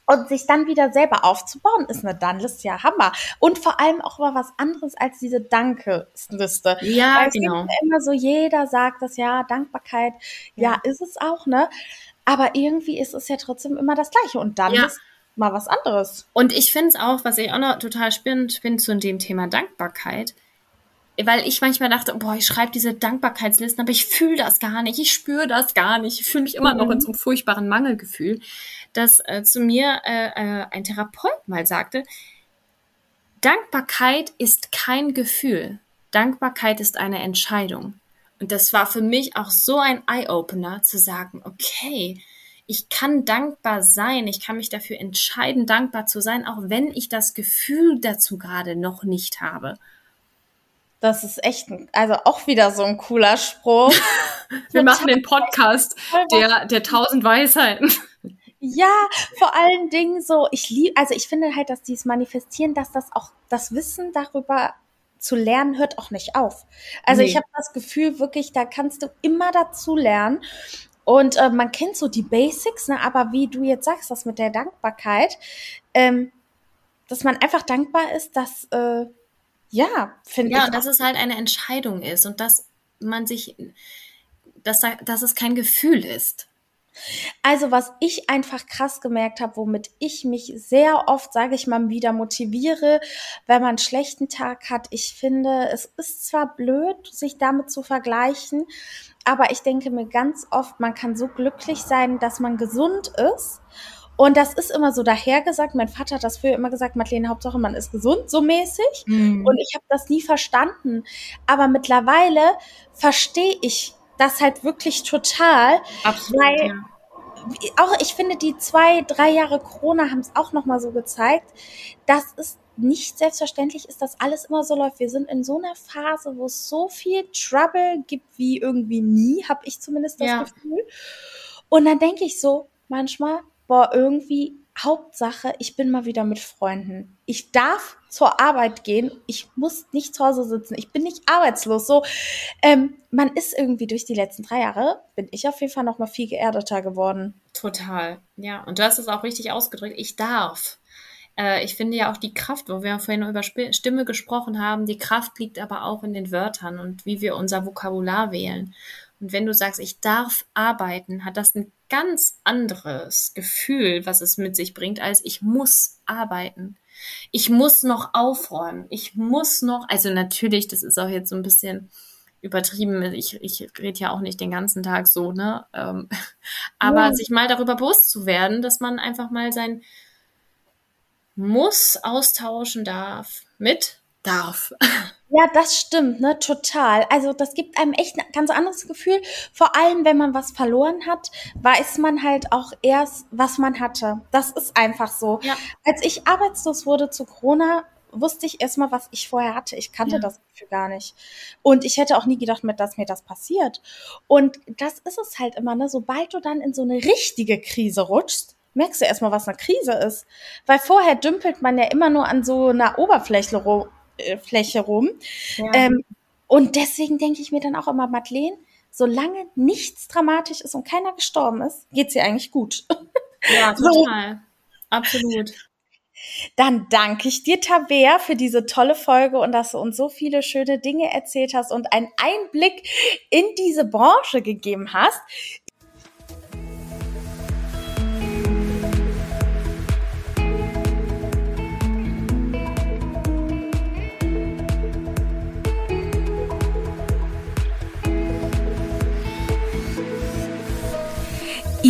Und sich dann wieder selber aufzubauen, ist eine Dunlist ja Hammer. Und vor allem auch mal was anderes als diese Danke-Liste. Ja, Weil genau. immer so, jeder sagt das ja, Dankbarkeit, ja. ja, ist es auch, ne? Aber irgendwie ist es ja trotzdem immer das Gleiche. Und dann ja. ist mal was anderes. Und ich finde es auch, was ich auch noch total spannend finde zu dem Thema Dankbarkeit, weil ich manchmal dachte, boah, ich schreibe diese Dankbarkeitslisten, aber ich fühle das gar nicht, ich spüre das gar nicht, ich fühle mich immer mhm. noch in so einem furchtbaren Mangelgefühl, dass äh, zu mir äh, äh, ein Therapeut mal sagte, Dankbarkeit ist kein Gefühl, Dankbarkeit ist eine Entscheidung. Und das war für mich auch so ein Eye-Opener zu sagen, okay, ich kann dankbar sein, ich kann mich dafür entscheiden, dankbar zu sein, auch wenn ich das Gefühl dazu gerade noch nicht habe. Das ist echt, also auch wieder so ein cooler Spruch. [laughs] Wir machen den Podcast der, der tausend Weisheiten. Ja, vor allen Dingen so, ich liebe, also ich finde halt, dass dieses Manifestieren, dass das auch, das Wissen darüber zu lernen hört auch nicht auf. Also nee. ich habe das Gefühl wirklich, da kannst du immer dazu lernen. Und äh, man kennt so die Basics, ne? aber wie du jetzt sagst, das mit der Dankbarkeit, ähm, dass man einfach dankbar ist, dass, äh, ja, finde ja, ich. Ja, dass es halt eine Entscheidung ist und dass man sich, dass, dass es kein Gefühl ist. Also was ich einfach krass gemerkt habe, womit ich mich sehr oft, sage ich mal, wieder motiviere, wenn man einen schlechten Tag hat. Ich finde, es ist zwar blöd, sich damit zu vergleichen, aber ich denke mir ganz oft, man kann so glücklich sein, dass man gesund ist. Und das ist immer so dahergesagt. Mein Vater hat das früher immer gesagt, Madeleine, Hauptsache man ist gesund, so mäßig. Mhm. Und ich habe das nie verstanden. Aber mittlerweile verstehe ich das halt wirklich total. Absolut. Weil ja. auch ich finde, die zwei, drei Jahre Corona haben es auch nochmal so gezeigt, dass es nicht selbstverständlich ist, dass alles immer so läuft. Wir sind in so einer Phase, wo es so viel Trouble gibt wie irgendwie nie, habe ich zumindest das ja. Gefühl. Und dann denke ich so manchmal, boah, irgendwie Hauptsache, ich bin mal wieder mit Freunden. Ich darf zur Arbeit gehen. Ich muss nicht zu Hause sitzen. Ich bin nicht arbeitslos. So, ähm, man ist irgendwie durch die letzten drei Jahre, bin ich auf jeden Fall noch mal viel geerdeter geworden. Total. Ja, und du hast es auch richtig ausgedrückt. Ich darf. Äh, ich finde ja auch die Kraft, wo wir vorhin über Stimme gesprochen haben, die Kraft liegt aber auch in den Wörtern und wie wir unser Vokabular wählen. Und wenn du sagst, ich darf arbeiten, hat das ein ganz anderes Gefühl, was es mit sich bringt, als ich muss arbeiten. Ich muss noch aufräumen. Ich muss noch, also natürlich, das ist auch jetzt so ein bisschen übertrieben. Ich, ich rede ja auch nicht den ganzen Tag so, ne? Ähm, [laughs] aber ja. sich mal darüber bewusst zu werden, dass man einfach mal sein, muss austauschen darf mit darf. [laughs] Ja, das stimmt, ne, total. Also das gibt einem echt ein ganz anderes Gefühl. Vor allem, wenn man was verloren hat, weiß man halt auch erst, was man hatte. Das ist einfach so. Ja. Als ich arbeitslos wurde zu Corona, wusste ich erstmal, was ich vorher hatte. Ich kannte ja. das Gefühl gar nicht. Und ich hätte auch nie gedacht, dass mir das passiert. Und das ist es halt immer, ne? Sobald du dann in so eine richtige Krise rutschst, merkst du erstmal, was eine Krise ist. Weil vorher dümpelt man ja immer nur an so einer Oberfläche rum. Äh, Fläche rum. Ja. Ähm, und deswegen denke ich mir dann auch immer, Madeleine, solange nichts dramatisch ist und keiner gestorben ist, geht's ihr eigentlich gut. [laughs] Ja, total. So. Absolut. Dann danke ich dir, Tabea, für diese tolle Folge und dass du uns so viele schöne Dinge erzählt hast und einen Einblick in diese Branche gegeben hast.